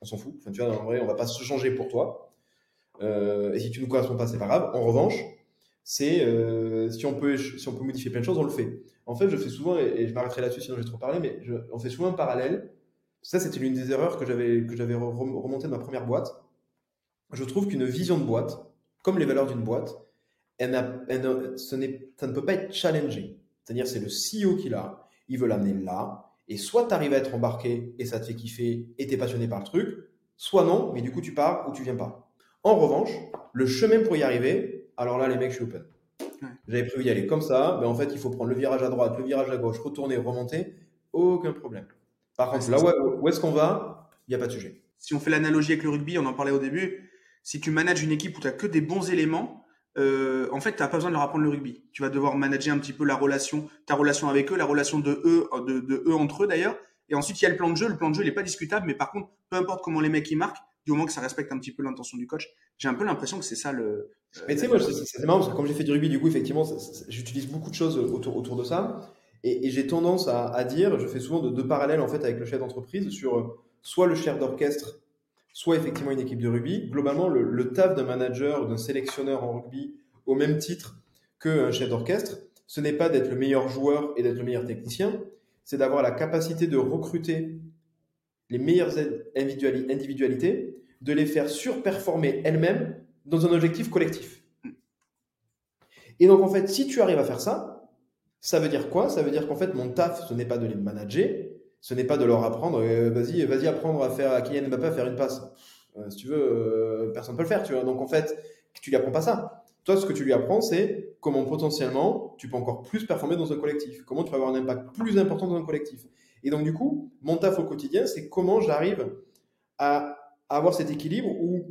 on s'en fout. Enfin, tu vois, en vrai, on va pas se changer pour toi. et si tu nous corresponds pas, c'est pas grave. En revanche, c'est si si on peut modifier plein de choses, on le fait. En fait, je fais souvent et, je m'arrêterai là-dessus sinon je vais trop parler, mais on fait souvent un parallèle ça, c'était l'une des erreurs que j'avais, que j'avais de ma première boîte. Je trouve qu'une vision de boîte, comme les valeurs d'une boîte, elle elle ça ne peut pas être challengé. C'est-à-dire, c'est le CEO qui l'a, il veut l'amener là, et soit tu arrives à être embarqué et ça te fait kiffer et tu es passionné par le truc, soit non, mais du coup tu pars ou tu viens pas. En revanche, le chemin pour y arriver, alors là les mecs, je suis open. J'avais prévu d'y aller comme ça, mais en fait il faut prendre le virage à droite, le virage à gauche, retourner, remonter, aucun problème. Par contre, là où, est-ce qu'on va, il n'y a pas de sujet. Si on fait l'analogie avec le rugby, on en parlait au début, si tu manages une équipe où tu n'as que des bons éléments, euh, en fait, tu n'as pas besoin de leur apprendre le rugby. Tu vas devoir manager un petit peu la relation, ta relation avec eux, la relation de eux, de, eux entre eux d'ailleurs. Et ensuite, il y a le plan de jeu. Le plan de jeu, il n'est pas discutable, mais par contre, peu importe comment les mecs y marquent, du moment que ça respecte un petit peu l'intention du coach, j'ai un peu l'impression que c'est ça le. mais tu sais, moi, c'est marrant parce que comme j'ai fait du rugby, du coup, effectivement, j'utilise beaucoup de choses autour, autour de ça. Et, j'ai tendance à, dire, je fais souvent de deux parallèles en fait avec le chef d'entreprise sur euh, soit le chef d'orchestre, soit effectivement une équipe de rugby. Globalement, le, taf d'un manager ou d'un sélectionneur en rugby, au même titre qu'un chef d'orchestre, ce n'est pas d'être le meilleur joueur et d'être le meilleur technicien, c'est d'avoir la capacité de recruter les meilleures individualités, de les faire surperformer elles-mêmes dans un objectif collectif. Et donc en fait, si tu arrives à faire ça, ça veut dire quoi? Ça veut dire qu'en fait, mon taf, ce n'est pas de les manager, ce n'est pas de leur apprendre, euh, vas-y, vas-y apprendre à faire à Kylian Mbappé à faire une passe. Euh, si tu veux, euh, personne ne peut le faire, tu vois. Donc en fait, tu lui apprends pas ça. Toi, ce que tu lui apprends, c'est comment potentiellement tu peux encore plus performer dans un collectif. Comment tu vas avoir un impact plus important dans un collectif. Et donc du coup, mon taf au quotidien, c'est comment j'arrive à avoir cet équilibre où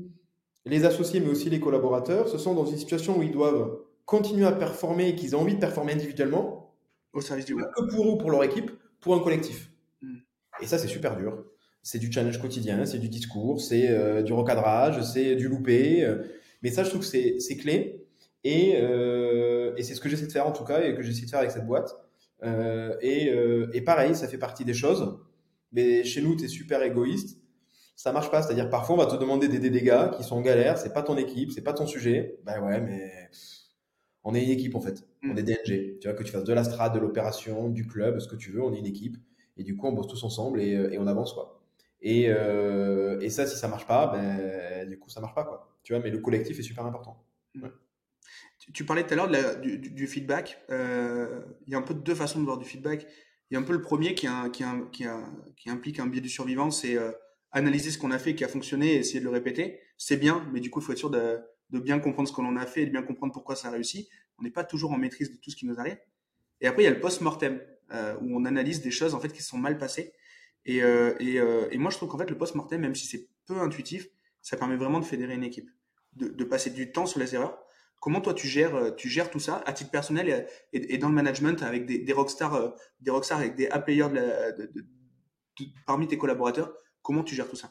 les associés, mais aussi les collaborateurs, se sont dans une situation où ils doivent continuer à performer et qu'ils ont envie de performer individuellement, au service du web. Que pour eux ou pour leur équipe, pour un collectif. Hmm. Et ça, c'est super dur. C'est du challenge quotidien, c'est du discours, c'est euh, du recadrage, c'est du loupé. Euh. mais ça, je trouve que c'est clé. Et, euh, et c'est ce que j'essaie de faire en tout cas et que j'essaie de faire avec cette boîte. Et, et, pareil, ça fait partie des choses. Mais chez nous, tu es super égoïste. Ça marche pas. C'est-à-dire, parfois, on va te demander d'aider des gars qui sont en galère. C'est pas ton équipe, c'est pas ton sujet. Ben ouais, mais on est une équipe en fait. On mm. est DNG. Tu vois, que tu fasses de la strade, de l'opération, du club, ce que tu veux, on est une équipe. Et du coup, on bosse tous ensemble et, euh, on avance quoi. Et, euh, et, ça, si ça marche pas, ben, du coup, ça marche pas quoi. Tu vois, mais le collectif est super important. Mm. Tu, parlais tout à l'heure du, du, feedback. Euh, il y a un peu deux façons de voir du feedback. Il y a un peu le premier qui, qui, qui, implique un biais du survivant, c'est analyser ce qu'on a fait, qui a fonctionné et essayer de le répéter. C'est bien, mais du coup, il faut être sûr de, de bien comprendre ce que l'on a fait et de bien comprendre pourquoi ça a réussi. On n'est pas toujours en maîtrise de tout ce qui nous arrive. Et après, il y a le post-mortem, euh, où on analyse des choses en fait qui sont mal passées. Et, euh, euh, et, moi, je trouve qu'en fait, le post-mortem, même si c'est peu intuitif, ça permet vraiment de fédérer une équipe, de, passer du temps sur les erreurs. Comment toi, tu gères, tu gères tout ça à titre personnel et, dans le management avec des, des rockstars, des rockstars avec des A-players parmi tes collaborateurs Comment tu gères tout ça?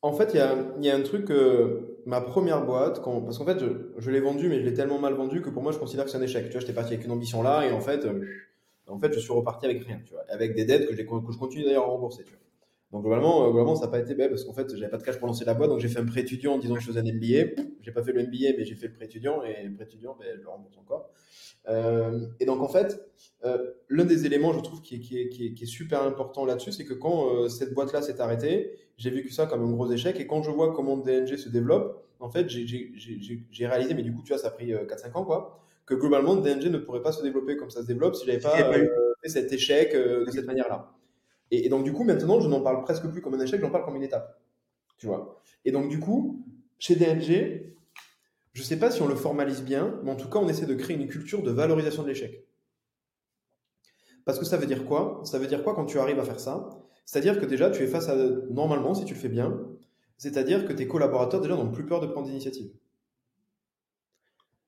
En fait, il y a, un truc, euh, ma première boîte, quand, parce qu'en fait, je, l'ai vendu, mais je l'ai tellement mal vendu que pour moi, je considère que c'est un échec. Tu vois, j'étais parti avec une ambition là, et en fait, euh, en fait, je suis reparti avec rien, tu vois, avec des dettes que, que je continue d'ailleurs à rembourser, tu vois. Donc globalement, euh, globalement ça n'a pas été bête parce qu'en fait, j'avais pas de cash pour lancer la boîte, donc j'ai fait un prêt étudiant en disant que je faisais un MBA. J'ai pas fait le MBA, mais j'ai fait le prêt étudiant et le prêt étudiant, ben, je le rembourse encore. Euh, et donc en fait, euh, l'un des éléments, je trouve, qui est, qui est, qui est, super important là-dessus, c'est que quand cette boîte-là s'est arrêtée, j'ai vécu ça comme un gros échec. Et quand je vois comment DNG se développe, en fait, j'ai réalisé, mais du coup, tu vois, ça a pris 4-5 ans, quoi, que globalement, DNG ne pourrait pas se développer comme ça se développe si j'avais pas fait cet échec de cette manière-là. Et, donc, du coup, maintenant, je n'en parle presque plus comme un échec, j'en parle comme une étape. Tu vois. Et donc, du coup, chez DNG, je ne sais pas si on le formalise bien, mais en tout cas, on essaie de créer une culture de valorisation de l'échec. Parce que ça veut dire quoi? Ça veut dire quoi quand tu arrives à faire ça? C'est-à-dire que déjà, tu es face à, normalement, si tu le fais bien, c'est-à-dire que tes collaborateurs, déjà, n'ont plus peur de prendre d'initiative.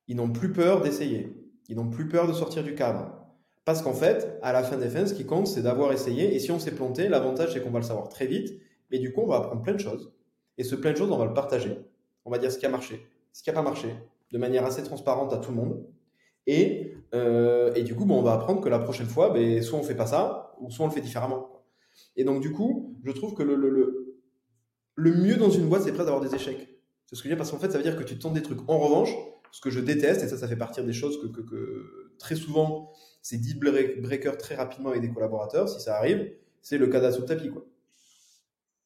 Ils n'ont plus peur d'essayer. Ils n'ont plus peur de sortir du cadre. Parce qu'en fait, à la fin des fins, ce qui compte, c'est d'avoir essayé. Et si on s'est planté, l'avantage, c'est qu'on va le savoir très vite. Mais du coup, on va apprendre plein de choses. Et ce plein de choses, on va le partager. On va dire ce qui a marché, ce qui n'a pas marché, de manière assez transparente à tout le monde. Et, euh, et du coup, bon, on va apprendre que la prochaine fois, ben, soit on fait pas ça, ou soit on le fait différemment. Et donc, du coup, je trouve que le, le, le, mieux dans une boîte, c'est presque d'avoir des échecs. C'est ce que je veux dire, parce qu'en fait, ça veut dire que tu tentes des trucs. En revanche, ce que je déteste, et ça, ça fait partie des choses que, que très souvent, c'est deal breaker très rapidement avec des collaborateurs, si ça arrive, c'est le cadeau sous le tapis. Quoi.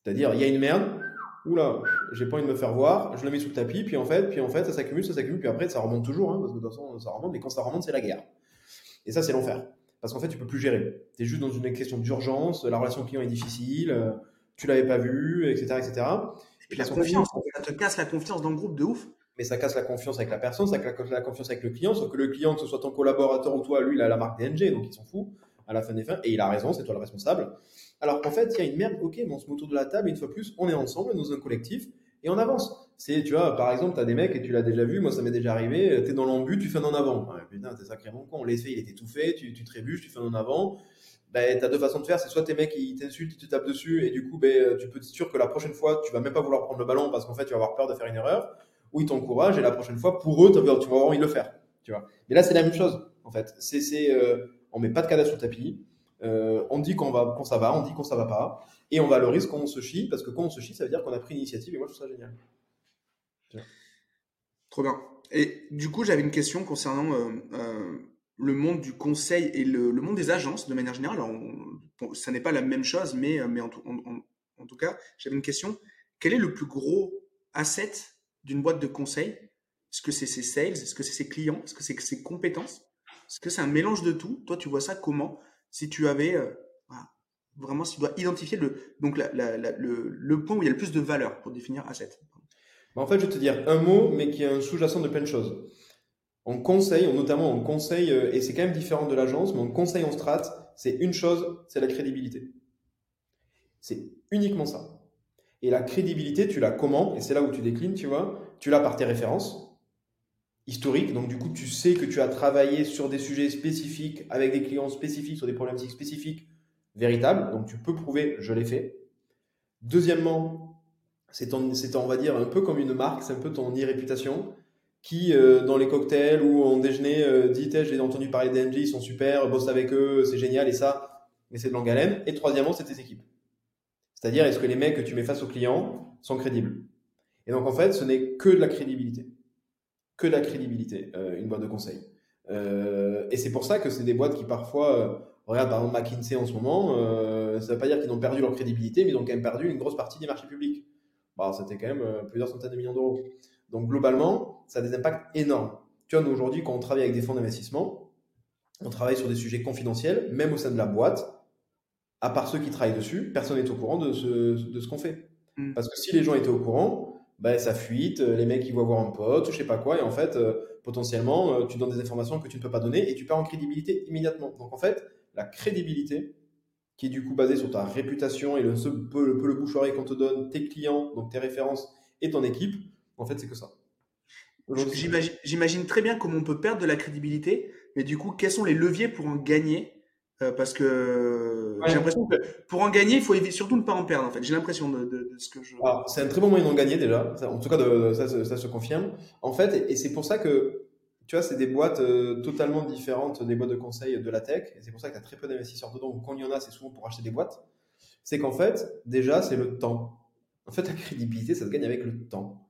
C'est-à-dire, il y a une merde, oula, j'ai pas envie de me faire voir, je la mets sous le tapis, puis en fait, puis en fait, ça s'accumule, ça s'accumule, puis après, ça remonte toujours, hein, parce que de toute façon, ça remonte, mais quand ça remonte, c'est la guerre. Et ça, c'est l'enfer. Parce qu'en fait, tu peux plus gérer. Tu es juste dans une question d'urgence, la relation client est difficile, euh, tu l'avais pas vu, etc., etc. Et la confiance, ça te casse la confiance dans le groupe de ouf. Mais ça casse la confiance avec la personne, ça casse la confiance avec le client, sauf que le client, que ce soit ton collaborateur ou toi, lui, il a la marque DNG, donc il s'en fout à la fin des fins, et il a raison, c'est toi le responsable. Alors qu'en fait, il y a une merde, ok, mais on se met autour de la table, une fois plus, on est ensemble dans un collectif, et on avance. C'est, tu vois, par exemple, tu as des mecs, et tu l'as déjà vu, moi ça m'est déjà arrivé, tu es dans l'embut, tu fais un en avant. Ah, putain, t'es sacrément con, l'effet il est étouffé, tu, tu trébuches, tu fais un en avant. Ben, tu as deux façons de faire, c'est soit tes mecs ils t'insultent, ils te tapent dessus, et du coup, ben, tu peux être sûr que la prochaine fois, tu vas même pas vouloir prendre le ballon parce qu'en fait, tu vas avoir peur de faire une erreur, ou ils t'encouragent, et la prochaine fois, pour eux, tu vas avoir envie de le faire. Tu vois. Mais là, c'est la même chose, en fait. C'est, c'est, euh, on met pas de cadavre sur le tapis, euh, on dit qu'on va, qu'on ça va, on dit qu'on ça va pas, et on valorise quand on se chie, parce que quand on se chie, ça veut dire qu'on a pris l'initiative, et moi je trouve ça génial. Trop bien. Et du coup, j'avais une question concernant euh, le monde du conseil et le, monde des agences de manière générale. ça n'est pas la même chose, mais, en, tout cas, j'avais une question. Quel est le plus gros asset d'une boîte de conseil Est-ce que c'est ses sales? Est-ce que c'est ses clients? Est-ce que c'est ses compétences? Est-ce que c'est un mélange de tout? Toi, tu vois ça comment? Si tu avais euh, vraiment, si tu dois identifier le, donc le, le, point où il y a le plus de valeur pour définir asset. Bah, en fait, je vais te dire un mot, mais qui est un sous-jacent de plein de choses. En conseil, notamment en conseil, euh, et c'est quand même différent de l'agence, mais en conseil en strat, c'est une chose, c'est la crédibilité. C'est uniquement ça. Et la crédibilité, tu l'as comment Et c'est là où tu déclines, tu vois. Tu l'as par tes références historiques. Donc, du coup, tu sais que tu as travaillé sur des sujets spécifiques, avec des clients spécifiques, sur des problématiques spécifiques, véritables. Donc, tu peux prouver, je l'ai fait. Deuxièmement, c'est on va dire, un peu comme une marque, c'est un peu ton e-réputation qui, euh, dans les cocktails ou en déjeuner, euh, dit J'ai entendu parler d'Engie, ils sont super, bosse avec eux, c'est génial, et ça, mais c'est de haleine. Et troisièmement, c'est tes équipes. C'est-à-dire, est-ce que les mecs que tu mets face aux clients sont crédibles? Et donc, en fait, ce n'est que de la crédibilité. Que de la crédibilité, euh, une boîte de conseil. et c'est pour ça que c'est des boîtes qui, parfois, regarde par exemple McKinsey en ce moment, ça ne veut pas dire qu'ils ont perdu leur crédibilité, mais ils ont quand même perdu une grosse partie des marchés publics bah, c'était quand même euh, plusieurs centaines de millions d'euros. Donc globalement, ça a des impacts énormes. Tu vois, aujourd'hui, quand on travaille avec des fonds d'investissement, on travaille sur des sujets confidentiels, même au sein de la boîte. À part ceux qui travaillent dessus, personne n'est au courant de ce, de ce qu'on fait. Mm. Parce que si les gens étaient au courant, bah, ça fuite, euh, les mecs ils vont voir un pote, je sais pas quoi, et en fait, euh, potentiellement, tu donnes des informations que tu ne peux pas donner et tu perds en crédibilité immédiatement. Donc en fait, la crédibilité, qui est du coup basé sur ta réputation et le peu, le, peu le bouche qu'on te donne, tes clients, donc tes références et ton équipe, en fait, c'est que ça. J'imagine très bien comment on peut perdre de la crédibilité, mais du coup, quels sont les leviers pour en gagner euh, Parce que j'ai l'impression que pour en gagner, il faut surtout ne pas en perdre. En fait, j'ai l'impression de, ce que je. C'est un très bon moyen d'en gagner déjà. en tout cas, de, ça, ça, se confirme. En fait, et c'est pour ça que tu vois, c'est des boîtes euh, totalement différentes des boîtes de conseil de la tech. Et c'est pour ça qu'il y a très peu d'investisseurs dedans. quand il y en a, c'est souvent pour acheter des boîtes. C'est qu'en fait, déjà, c'est le temps. En fait, la crédibilité, ça se gagne avec le temps.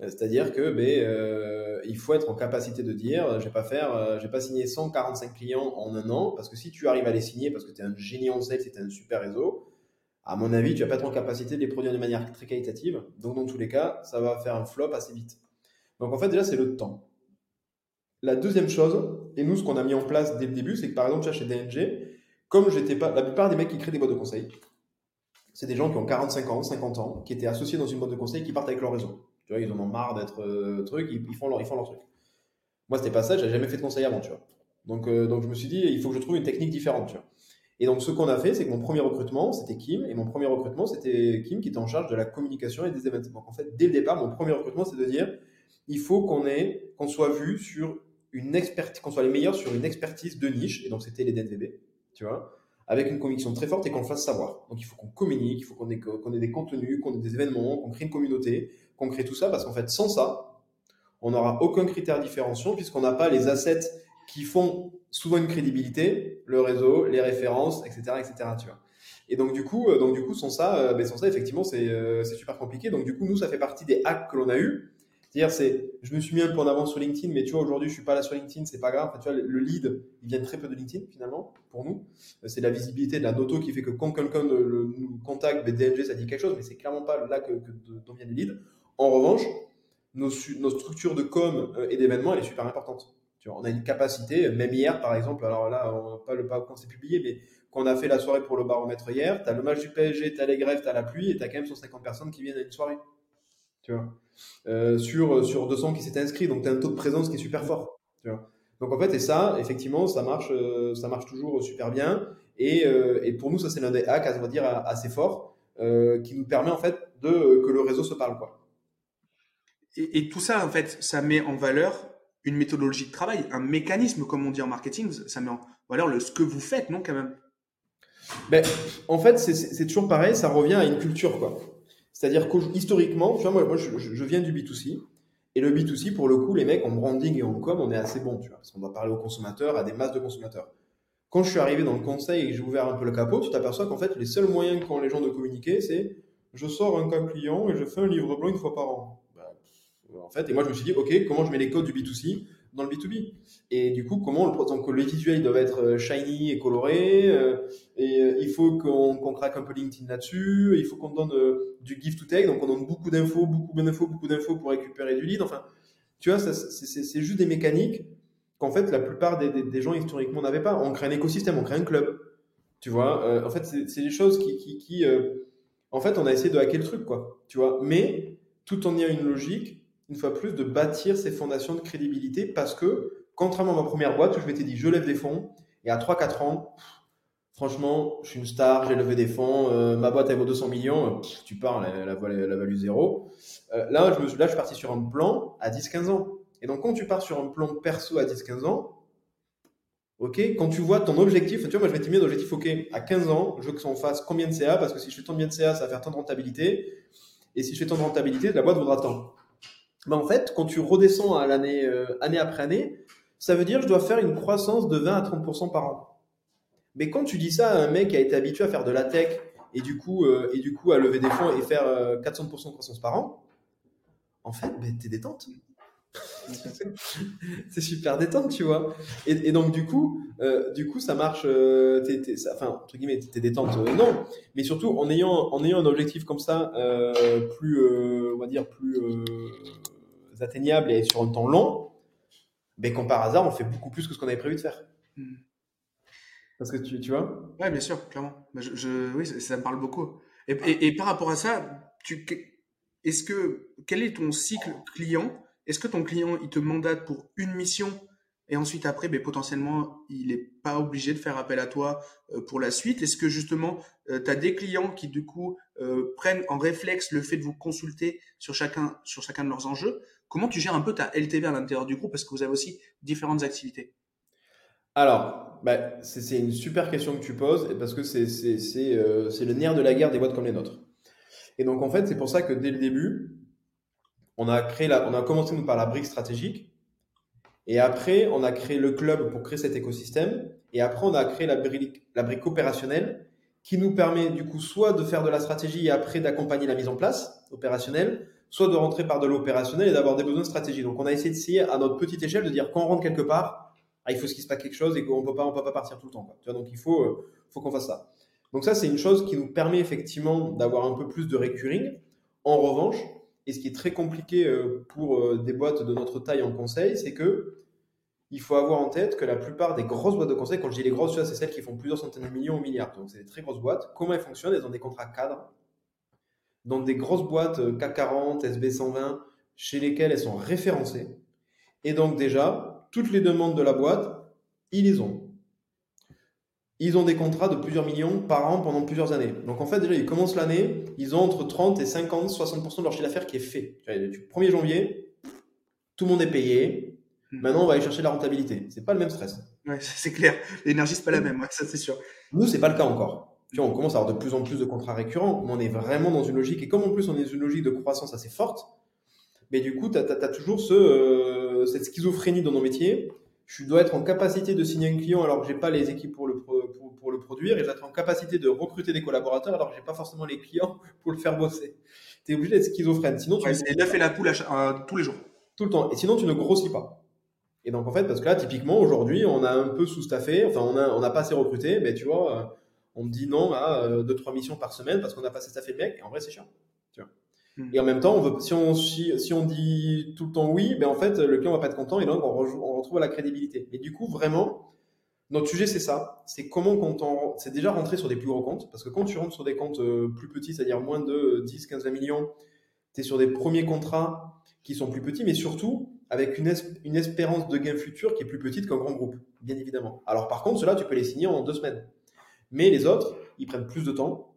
Euh, c'est-à-dire que ben, euh, il faut être en capacité de dire, je vais pas faire, j'ai pas signé 145 clients en un an, parce que si tu arrives à les signer, parce que tu es un génie en sales, c'est un super réseau, à mon avis, tu vas pas être en capacité de les produire de manière très qualitative. Donc, dans tous les cas, ça va faire un flop assez vite. Donc, en fait, déjà, c'est le temps. La deuxième chose, et nous, ce qu'on a mis en place dès le début, c'est que par exemple, chez DNG, comme j'étais pas, la plupart des mecs qui créent des boîtes de conseil, c'est des gens qui ont 45 ans, 50 ans, qui étaient associés dans une boîte de conseil, qui partent avec leur réseau. Ils en ont marre d'être euh, truc, ils, font leur, truc. Moi, c'était pas ça, j'avais jamais fait de conseil avant. Donc, euh, donc je me suis dit, il faut que je trouve une technique différente. Et donc, ce qu'on a fait, c'est que mon premier recrutement, c'était Kim, et mon premier recrutement, c'était Kim qui était en charge de la communication et des événements. Donc, en fait, dès le départ, mon premier recrutement, c'est de dire, il faut qu'on soit vu sur une expertise, qu'on soit les meilleurs sur une expertise de niche, et donc c'était les DNVB, tu vois, avec une conviction très forte et qu'on le fasse savoir. Donc, il faut qu'on communique, il faut qu'on ait des contenus, qu'on ait des événements, qu'on crée une communauté, qu'on crée tout ça, parce qu'en fait, sans ça, on n'aura aucun critère différenciant, puisqu'on n'a pas les assets qui font souvent une crédibilité, le réseau, les références, etc., etc. Tu vois. Et donc du coup, euh, donc du coup, sans ça, euh, ben, sans ça, effectivement, euh, c'est super compliqué. Donc du coup, nous, ça fait partie des hacks que l'on a eu. C'est-à-dire, c'est, je me suis mis un peu en avance sur LinkedIn, mais tu vois, aujourd'hui, je suis pas là sur LinkedIn, c'est pas grave. tu vois, le lead, il vient très peu de LinkedIn finalement pour nous. C'est la visibilité de la noto qui fait que quand quelqu'un nous contacte, ben, ça dit quelque chose, mais c'est clairement pas là que, que dont viennent les leads. En revanche, nos, structures de com et d'événements, elle est super importante on a une capacité, même hier par exemple, alors là, on pas le pas quand c'est publié, mais quand on a fait la soirée pour le baromètre hier, tu as le match du PSG, tu as les grèves, tu as la pluie et tu as quand même 150 personnes qui viennent à une soirée. Tu vois euh, sur, sur 200 qui s'étaient inscrits, donc tu as un taux de présence qui est super fort. Tu vois donc en fait, et ça, effectivement, ça marche, euh, toujours super bien. Et, euh, pour nous, ça c'est l'un des hacks, on dire, assez fort, qui nous permet en fait de que le réseau se parle. Et, tout ça, en fait, ça met en valeur une méthodologie de travail, un mécanisme, comme on dit en marketing, ça met en valeur le, ce que vous faites, non, quand même? Ben, En fait, c'est toujours pareil, ça revient à une culture, quoi. C'est-à-dire qu'historiquement, tu vois, moi, je, viens du B2C, et le B2C, pour le coup, les mecs en branding et en com, on est assez bon, tu vois, parce qu'on doit parler aux consommateurs, à des masses de consommateurs. Quand je suis arrivé dans le conseil et que j'ai ouvert un peu le capot, tu t'aperçois qu'en fait, les seuls moyens qu'ont les gens de communiquer, c'est je sors un cas client et je fais un livre blanc une fois par an en fait. Et moi, je me suis dit, OK, comment je mets les codes du B2C dans le B2B Et du coup, comment le, donc, les visuels doivent être euh, shiny et colorés. Euh, et euh, il faut qu'on craque un peu LinkedIn là-dessus. Il faut qu'on donne du give to take. Donc, on donne beaucoup d'infos, beaucoup d'infos, beaucoup d'infos pour récupérer du lead. Enfin, tu vois, c'est juste des mécaniques qu'en fait, la plupart des, gens historiquement n'avaient pas. On crée un écosystème, on crée un club. Tu vois, en fait, c'est des choses qui, qui, qui en fait, on a essayé de hacker le truc, quoi. Tu vois, mais tout en ayant une logique une fois plus, de bâtir ces fondations de crédibilité parce que, contrairement à ma première boîte où je m'étais dit je lève des fonds, et à 3-4 ans, franchement, je suis une star, j'ai levé des fonds, euh, ma boîte elle vaut 200 millions, euh, tu parles, la, la, value zéro. Euh, là, je me, là, je suis parti sur un plan à 10-15 ans. Et donc, quand tu pars sur un plan perso à 10-15 ans, Ok, quand tu vois ton objectif, tu vois, moi je m'étais mis d'objectif, ok, à 15 ans, je veux que ça en fasse combien de CA, parce que si je fais tant de CA, ça va faire tant de rentabilité, et si je fais tant de rentabilité, la boîte vaudra tant. Mais en fait, quand tu redescends à l'année, euh, année après année, ça veut dire que je dois faire une croissance de 20 à 30% par an. Mais quand tu dis ça à un mec qui a été habitué à faire de la tech et du coup, euh, et du coup à lever des fonds et faire 400% euh, de croissance par an, en fait, ben, t'es détente. c'est super détente, tu vois. Et, donc du coup, du coup, ça marche. enfin, entre guillemets, t'es détente, non. Mais surtout en ayant, en ayant un objectif comme ça, plus, on va dire plus atteignable et sur un temps long, mais quand par hasard, on fait beaucoup plus que ce qu'on avait prévu de faire. Hmm. Parce que tu, tu vois? Ouais, bien sûr, clairement. Je, je, oui, ça, me parle beaucoup. Et, et, par rapport à ça, tu, est-ce que quel est ton cycle client? Est-ce que ton client il te mandate pour une mission et ensuite après, ben, potentiellement, il n'est pas obligé de faire appel à toi euh, pour la suite? Est-ce que justement, euh, tu as des clients qui du coup euh, prennent en réflexe le fait de vous consulter sur chacun, sur chacun de leurs enjeux? Comment tu gères un peu ta LTV à l'intérieur du groupe? Parce que vous avez aussi différentes activités Alors, bah, c'est une super question que tu poses parce que euh, c'est le nerf de la guerre des boîtes comme les nôtres. Et donc, en fait, c'est pour ça que dès le début, on a, créé la, on a commencé nous, par la brique stratégique. Et après, on a créé le club pour créer cet écosystème. Et après, on a créé la brique, la brique opérationnelle qui nous permet du coup soit de faire de la stratégie et après d'accompagner la mise en place opérationnelle, soit de rentrer par de l'opérationnel et d'avoir des besoins de stratégie. Donc, on a essayé d'essayer à notre petite échelle de dire quand on rentre quelque part, ah, il faut qu'il se passe quelque chose et qu'on peut peut pas partir tout le temps. Donc, il faut, euh, faut qu'on fasse ça. Donc ça, c'est une chose qui nous permet effectivement d'avoir un peu plus de recurring. En revanche, et ce qui est très compliqué euh, pour euh, des boîtes de notre taille en conseil, c'est que il faut avoir en tête que la plupart des grosses boîtes de conseil, quand je dis les grosses, c'est celles qui font plusieurs centaines de millions ou milliards. Donc c'est des très grosses boîtes. Comment elles fonctionnent? Elles ont des contrats cadres. Dans des grosses boîtes euh, CAC 40, SB 120, chez lesquelles elles sont référencées. Et donc déjà, toutes les demandes de la boîte, ils les ont ils ont des contrats de plusieurs millions par an pendant plusieurs années. Donc en fait, déjà, ils commencent l'année, ils ont entre 30 et 50, 60% de leur chiffre d'affaires qui est fait. Du 1er janvier, tout le monde est payé. Hmm. Maintenant, on va aller chercher la rentabilité. C'est pas le même stress. Ouais, c'est clair. L'énergie, c'est pas la même. ça, c'est sûr. Nous, c'est pas le cas encore. Tu vois, on commence à avoir de plus en plus de contrats récurrents, mais on est vraiment dans une logique. Et comme en plus, on est dans une logique de croissance assez forte, mais du coup, tu as, toujours ce, euh, cette schizophrénie dans nos métiers. Je dois être en capacité de signer un client alors que j'ai pas les équipes pour le, pour, le produire et j'être en capacité de recruter des collaborateurs alors que j'ai pas forcément les clients pour le faire bosser. Tu es obligé d'être schizophrène. Sinon, tu c'est l'œuf et la poule tous les jours. Tout le temps. Et sinon, tu ne grossis pas. Et donc, en fait, parce que là, typiquement, aujourd'hui, on a un peu sous-staffé, enfin, on n'a on a pas assez recruté, mais tu vois, euh, on me dit non à 2-3 euh, missions par semaine parce qu'on n'a pas assez staffé le mec, et en vrai, c'est chiant. Tu vois. Hmm. Et en même temps, on veut, si, on, si, on dit tout le temps oui, ben en fait, le client va pas être content et donc on, on retrouve la crédibilité. Et du coup, vraiment, notre sujet, c'est ça. C'est comment quand on, c'est déjà rentrer sur des plus gros comptes. Parce que quand tu rentres sur des comptes euh, plus petits, c'est-à-dire moins de 10, 15, 20 millions, tu es sur des premiers contrats qui sont plus petits, mais surtout avec une, une espérance de gain futur qui est plus petite qu'un grand groupe, bien évidemment. Alors par contre, ceux-là, tu peux les signer en deux semaines. Mais les autres, ils prennent plus de temps.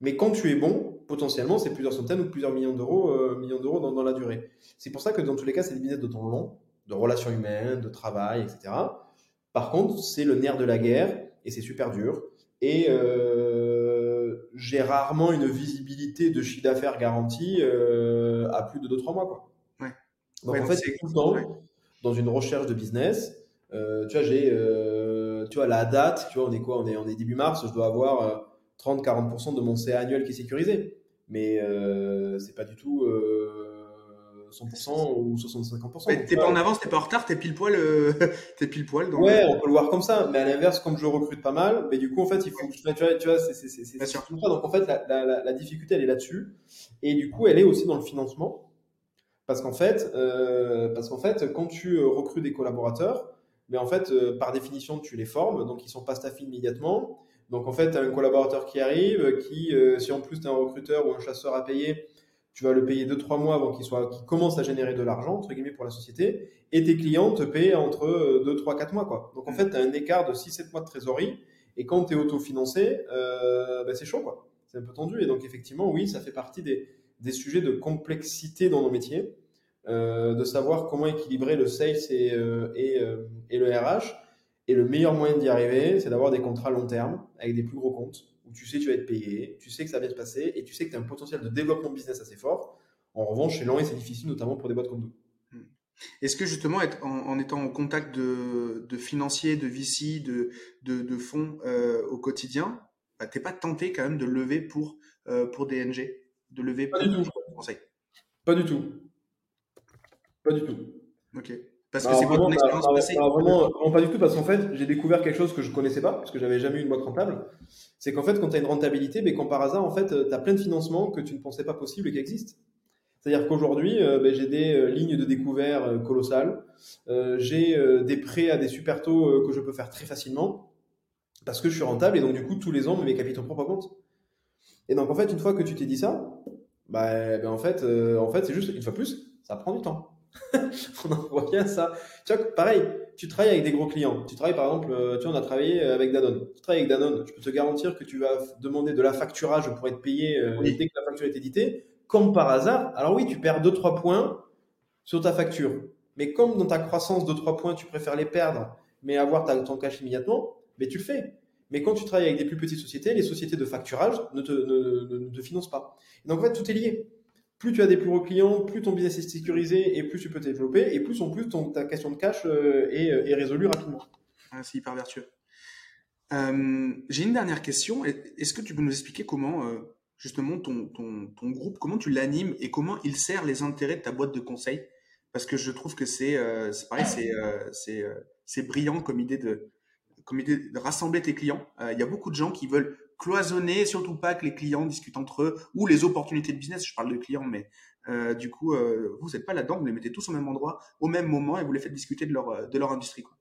Mais quand tu es bon, potentiellement, c'est plusieurs centaines ou plusieurs millions d'euros, euh, millions d'euros dans, dans, la durée. C'est pour ça que dans tous les cas, c'est des business de temps long, de relations humaines, de travail, etc. Par contre, c'est le nerf de la guerre et c'est super dur. Et euh, j'ai rarement une visibilité de chiffre d'affaires garantie euh, à plus de 2-3 mois. Quoi. Ouais. Donc en fait, c'est tout le temps dans une recherche de business. Tu vois, j'ai, tu vois, la date, tu vois, on est quoi on est, on est début mars, je dois avoir 30-40% de mon CA annuel qui est sécurisé. Mais c'est pas du tout 100% ou 65%. T'es pas en avance, t'es pas en retard, t'es pile poil, euh, t'es pile poil. Ouais, on peut le voir comme ça. Mais à l'inverse, comme je recrute pas mal, mais du coup, en fait, il faut que tu vois, tu vois, c'est ça. Donc en fait, la, la, la difficulté, elle est là-dessus. Et du coup, elle est aussi dans le financement, parce qu'en fait, euh, parce qu'en fait, quand tu euh, recrutes des collaborateurs, mais en fait, euh, par définition, tu les formes, donc ils sont pas staffés immédiatement. Donc en fait, tu as un collaborateur qui arrive, qui, si en plus tu es un recruteur ou un chasseur à payer, tu vas le payer 2-3 mois avant qu'il soit, qu'il commence à générer de l'argent, entre guillemets, pour la société, et tes clients te paient entre 2, 3, 4 mois, quoi. Donc, en fait, tu as un écart de 6, 7 mois de trésorerie, et quand tu es autofinancé, euh, ben, c'est chaud, quoi. C'est un peu tendu, et donc, effectivement, oui, ça fait partie des, des sujets de complexité dans nos métiers, euh, de savoir comment équilibrer le sales et, euh, et, euh, et le RH. Et le meilleur moyen d'y arriver, c'est d'avoir des contrats long terme, avec des plus gros comptes, tu sais que tu vas être payé, tu sais que ça va bien se passer et tu sais que tu as un potentiel de développement de business assez fort. En revanche, c'est lent et c'est difficile, notamment pour des boîtes comme nous. Hmm. Est-ce que justement, être en, étant en contact de, financiers, de VC, de, de, fonds euh, au quotidien, bah, tu n'es pas tenté quand même de lever pour, euh, pour DNG De lever pas du tout. Pas du tout. Pas du tout. Ok. Parce que c'est quoi ton expérience passée vraiment, pas du tout, parce qu'en fait, j'ai découvert quelque chose que je connaissais pas, parce que j'avais jamais eu une boîte rentable. C'est qu'en fait, quand tu as une rentabilité, mais quand par hasard, en fait, tu as plein de financements que tu ne pensais pas possible et qui existent. C'est-à-dire qu'aujourd'hui, euh, ben, j'ai des euh, lignes de découvert euh, colossales, j'ai des prêts à des super taux que je peux faire très facilement, parce que je suis rentable, et donc du coup, tous les ans, mes capitaux propres augmentent. Et donc, en fait, une fois que tu t'es dit ça, bah, ben, en fait, en fait c'est juste, une fois plus, ça prend du temps. on en voit bien ça. Tu vois, pareil, tu travailles avec des gros clients. Tu travailles par exemple, euh, tu vois, on a travaillé avec Danone. Tu travailles avec Danone, je peux te garantir que tu vas demander de la facturage pour être payé euh, dès que la facture est éditée. Comme par hasard, alors oui, tu perds 2-3 points sur ta facture. Mais comme dans ta croissance, 2-3 points, tu préfères les perdre, mais avoir ta, ton cash immédiatement, mais tu le fais. Mais quand tu travailles avec des plus petites sociétés, les sociétés de facturage ne te, ne, ne te financent pas. donc en fait, tout est lié plus tu as des plus gros clients, plus ton business est sécurisé et plus tu peux te développer et plus en plus ton, ta question de cash euh, euh, est, résolue rapidement. Ah, c'est hyper vertueux. Euh, j'ai une dernière question. Est-ce que tu peux nous expliquer comment, justement, ton, groupe, comment tu l'animes et comment il sert les intérêts de ta boîte de conseil? Parce que je trouve que c'est pareil, c'est brillant comme idée, de, comme idée de rassembler tes clients. Il y a beaucoup de gens qui veulent cloisonner, surtout pas que les clients discutent entre eux ou les opportunités de business. Je parle de clients, mais euh, du coup, euh, vous n'êtes pas là-dedans, vous les mettez tous au même endroit, au même moment et vous les faites discuter de leur, de leur industrie. Quoi.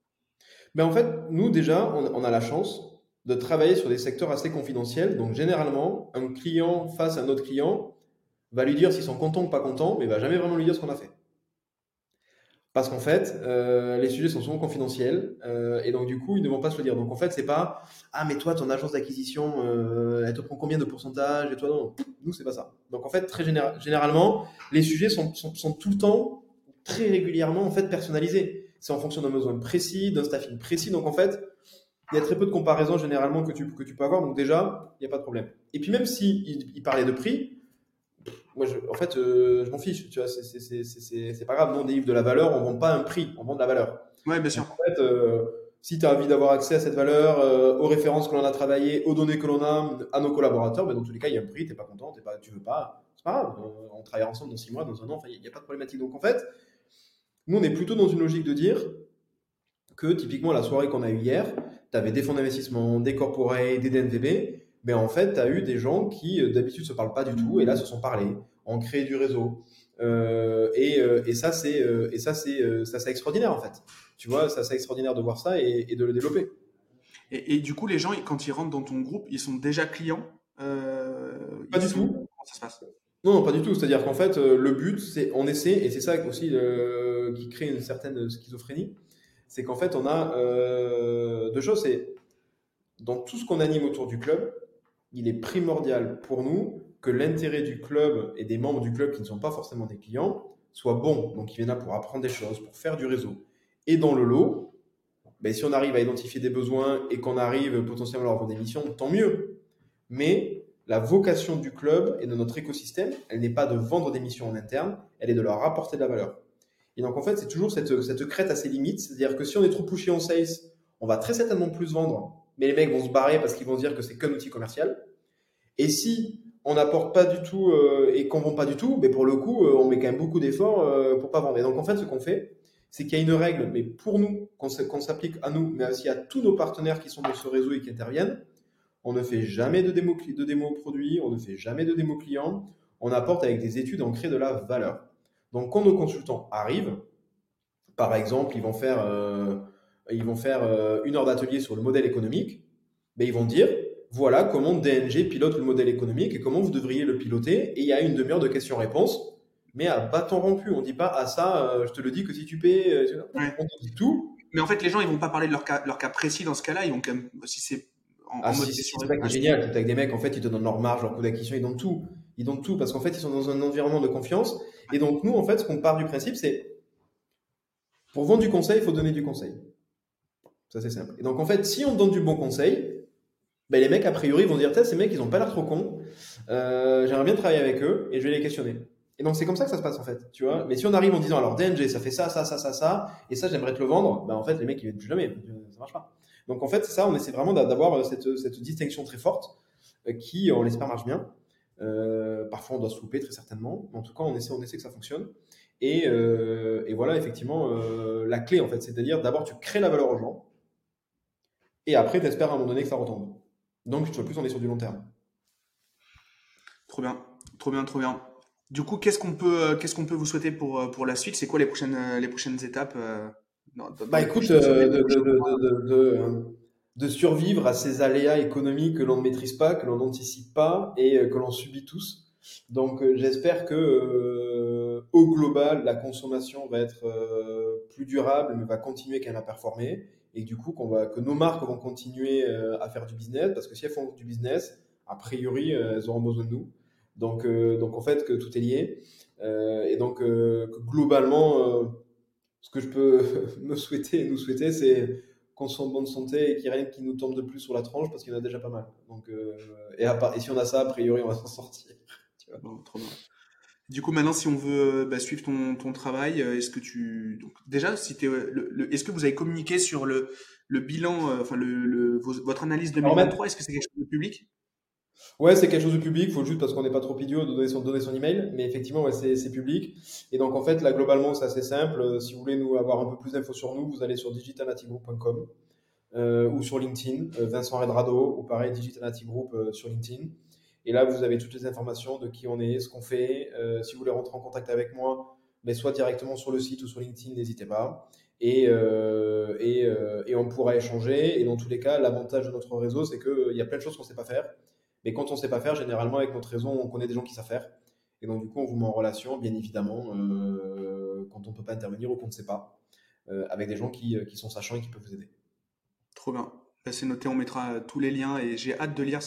Ben en fait, nous déjà, on, a la chance de travailler sur des secteurs assez confidentiels. Donc généralement, un client face à un autre client va lui dire s'ils sont contents ou pas contents, mais va jamais vraiment lui dire ce qu'on a fait. Parce qu'en fait, euh, les sujets sont souvent confidentiels euh, et donc du coup, ils ne vont pas se le dire. Donc en fait, c'est pas ah mais toi, ton agence d'acquisition, euh, elle te prend combien de pourcentage et toi non, nous c'est pas ça. Donc en fait, très généralement, les sujets sont, sont, sont, tout le temps, très régulièrement en fait personnalisés. C'est en fonction d'un besoin précis, d'un staffing précis. Donc en fait, il y a très peu de comparaisons généralement que tu, que tu peux avoir. Donc déjà, il n'y a pas de problème. Et puis même si il parlait de prix, moi, je, en fait, euh, je m'en fiche. Tu vois, c'est pas grave. Nous, on délivre de la valeur. On vend pas un prix. On vend de la valeur. Ouais, bien sûr. En fait, euh, si tu as envie d'avoir accès à cette valeur, euh, aux références que l'on a travaillées, aux données que l'on a, à nos collaborateurs, ben, dans tous les cas, il y a un prix. T'es pas content, es pas, tu veux pas. C'est pas grave. On, travaille ensemble dans six mois, dans un an. Enfin, il n'y a pas de problématique. Donc, en fait, nous, on est plutôt dans une logique de dire que typiquement la soirée qu'on a eue hier, tu avais des fonds d'investissement, des corporates, des DNVB mais en fait, tu as eu des gens qui euh, d'habitude se parlent pas du tout et là se sont parlés, ont créé du réseau. Euh, et, euh, et, ça, c'est et ça, c'est ça, c'est extraordinaire en fait. Tu vois, ça, c'est extraordinaire de voir ça et, et de le développer. Et, et, du coup, les gens, quand ils rentrent dans ton groupe, ils sont déjà clients. pas du tout. Comment ça se passe? Non, non, pas du tout. C'est-à-dire qu'en fait, le but, c'est on essaie, et c'est ça aussi qui crée une certaine schizophrénie, c'est qu'en fait, on a deux choses. C'est dans tout ce qu'on anime autour du club, il est primordial pour nous que l'intérêt du club et des membres du club qui ne sont pas forcément des clients soit bon. Donc, ils viennent là pour apprendre des choses, pour faire du réseau. Et dans le lot, ben, si on arrive à identifier des besoins et qu'on arrive potentiellement à leur vendre des missions, tant mieux. Mais la vocation du club et de notre écosystème, elle n'est pas de vendre des missions en interne, elle est de leur apporter de la valeur. Et donc, en fait, c'est toujours cette, cette crête à ses limites. C'est-à-dire que si on est trop pushy en sales, on va très certainement plus vendre mais les mecs vont se barrer parce qu'ils vont se dire que c'est qu'un outil commercial. Et si on n'apporte pas du tout euh, et qu'on vend pas du tout, mais pour le coup, euh, on met quand même beaucoup d'efforts euh, pour pas vendre. Et donc en fait, ce qu'on fait, c'est qu'il y a une règle, mais pour nous, qu'on s'applique à nous, mais aussi à tous nos partenaires qui sont dans ce réseau et qui interviennent. On ne fait jamais de démo, de démo produit, on ne fait jamais de démo client. On apporte avec des études, on crée de la valeur. Donc quand nos consultants arrivent, par exemple, ils vont faire ils vont faire euh, une heure d'atelier sur le modèle économique, mais ils vont dire voilà comment DNG pilote le modèle économique et comment vous devriez le piloter. Et il y a une demi-heure de questions-réponses, mais à bâton rompu. On ne dit pas à ah, ça, euh, je te le dis que si tu payes, euh, on dit tout. Mais en fait, les gens, ils vont pas parler de leur cas, leur cas précis dans ce cas-là. Ils vont quand même, si c'est en, ah, mode si, c'est génial. avec des mecs, en fait, ils te donnent leur marge, leur coût d'acquisition, ils donnent tout. Ils donnent tout parce qu'en fait, ils sont dans un environnement de confiance. Et donc, nous, en fait, ce qu'on part du principe, c'est pour vendre du conseil, il faut donner du conseil. Ça, c'est simple. Et donc, en fait, si on donne du bon conseil, ben, les mecs, a priori, vont dire ces mecs, ils ont pas l'air trop cons. Euh, J'aimerais bien travailler avec eux et je vais les questionner. Et donc, c'est comme ça que ça se passe, en fait. Tu vois Mais si on arrive en disant alors, DNG, ça fait ça, ça, ça, ça, ça, et ça, j'aimerais te le vendre, ben, en fait, les mecs, ils viennent plus jamais. Ça marche pas. Donc, en fait, c'est ça, on essaie vraiment d'avoir cette, cette distinction très forte euh, qui, on l'espère, marche bien. Euh, parfois, on doit se louper, très certainement. En tout cas, on essaie, on essaie que ça fonctionne. Et, euh, et voilà, effectivement, euh, la clé, en fait, c'est-à-dire d'abord, tu crées la valeur aux gens et après, tu espères à un moment donné que ça retombe. Donc, tu vois plus, on est sur du long terme. Trop bien, trop bien, trop bien. Du coup, qu'est-ce qu'on peut, euh, qu'est-ce qu'on peut vous souhaiter pour, euh, pour la suite? C'est quoi les prochaines, euh, les prochaines étapes Bah écoute, de, de, survivre à ces aléas économiques que l'on ne maîtrise pas, que l'on n'anticipe pas et que l'on subit tous. Donc j'espère que au global, la consommation va être plus durable, mais va continuer quand même à performer et du coup qu'on va, que nos marques vont continuer euh, à faire du business parce que si elles font du business, a priori, euh, elles auront besoin de nous. Donc, euh, donc en fait, que tout est lié. et donc, globalement, ce que je peux me souhaiter et nous souhaiter, c'est qu'on soit en bonne santé et qu'il n'y ait rien qui nous tombe de plus sur la tranche parce qu'il y en a déjà pas mal. Donc, et, si on a ça, a priori, on va s'en sortir. Tu trop bien. Du coup, maintenant, si on veut bah, suivre ton, ton travail, euh, est-ce que tu donc déjà, si euh, le, est-ce que vous avez communiqué sur le, le bilan, euh, enfin le, le votre analyse 2023 Est-ce que c'est quelque chose de public? Ouais, c'est quelque chose de public. Il faut juste parce qu'on n'est pas trop idiot de donner son donner son email, mais effectivement, ouais, c'est public. Et donc en fait, là globalement, c'est assez simple. Si vous voulez nous avoir un peu plus d'infos sur nous, vous allez sur digitalnativegroup.com. ou sur LinkedIn, Vincent Redrado, ou pareil, Digital Group sur LinkedIn. Et là, vous avez toutes les informations de qui on est, ce qu'on fait. si vous voulez rentrer en contact avec moi, mais soit directement sur le site ou sur LinkedIn, n'hésitez pas. Et, et, et, on pourra échanger. Et dans tous les cas, l'avantage de notre réseau, c'est qu'il y a plein de choses qu'on ne sait pas faire. Mais quand on ne sait pas faire, généralement, avec notre réseau, on connaît des gens qui savent faire. Et donc, du coup, on vous met en relation, bien évidemment, euh, quand on ne peut pas intervenir ou qu'on ne sait pas, euh, avec des gens qui, qui, sont sachants et qui peuvent vous aider. Trop bien. C'est noté, on mettra tous les liens et j'ai hâte de lire.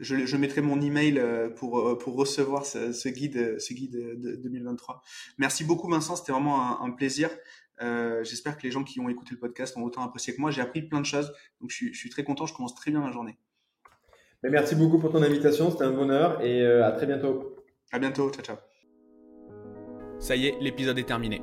Je, je, mettrai mon email euh, pour, pour recevoir ce, guide, ce guide de 2023. Merci beaucoup, Vincent. C'était vraiment un, plaisir. J'espère que les gens qui ont écouté le podcast ont autant apprécié que moi. J'ai appris plein de choses. Donc, je suis, je suis très content. Je commence très bien la journée. merci beaucoup pour ton invitation. C'était un bonheur et à très bientôt. À bientôt, ciao ciao. Ça y est, l'épisode est terminé.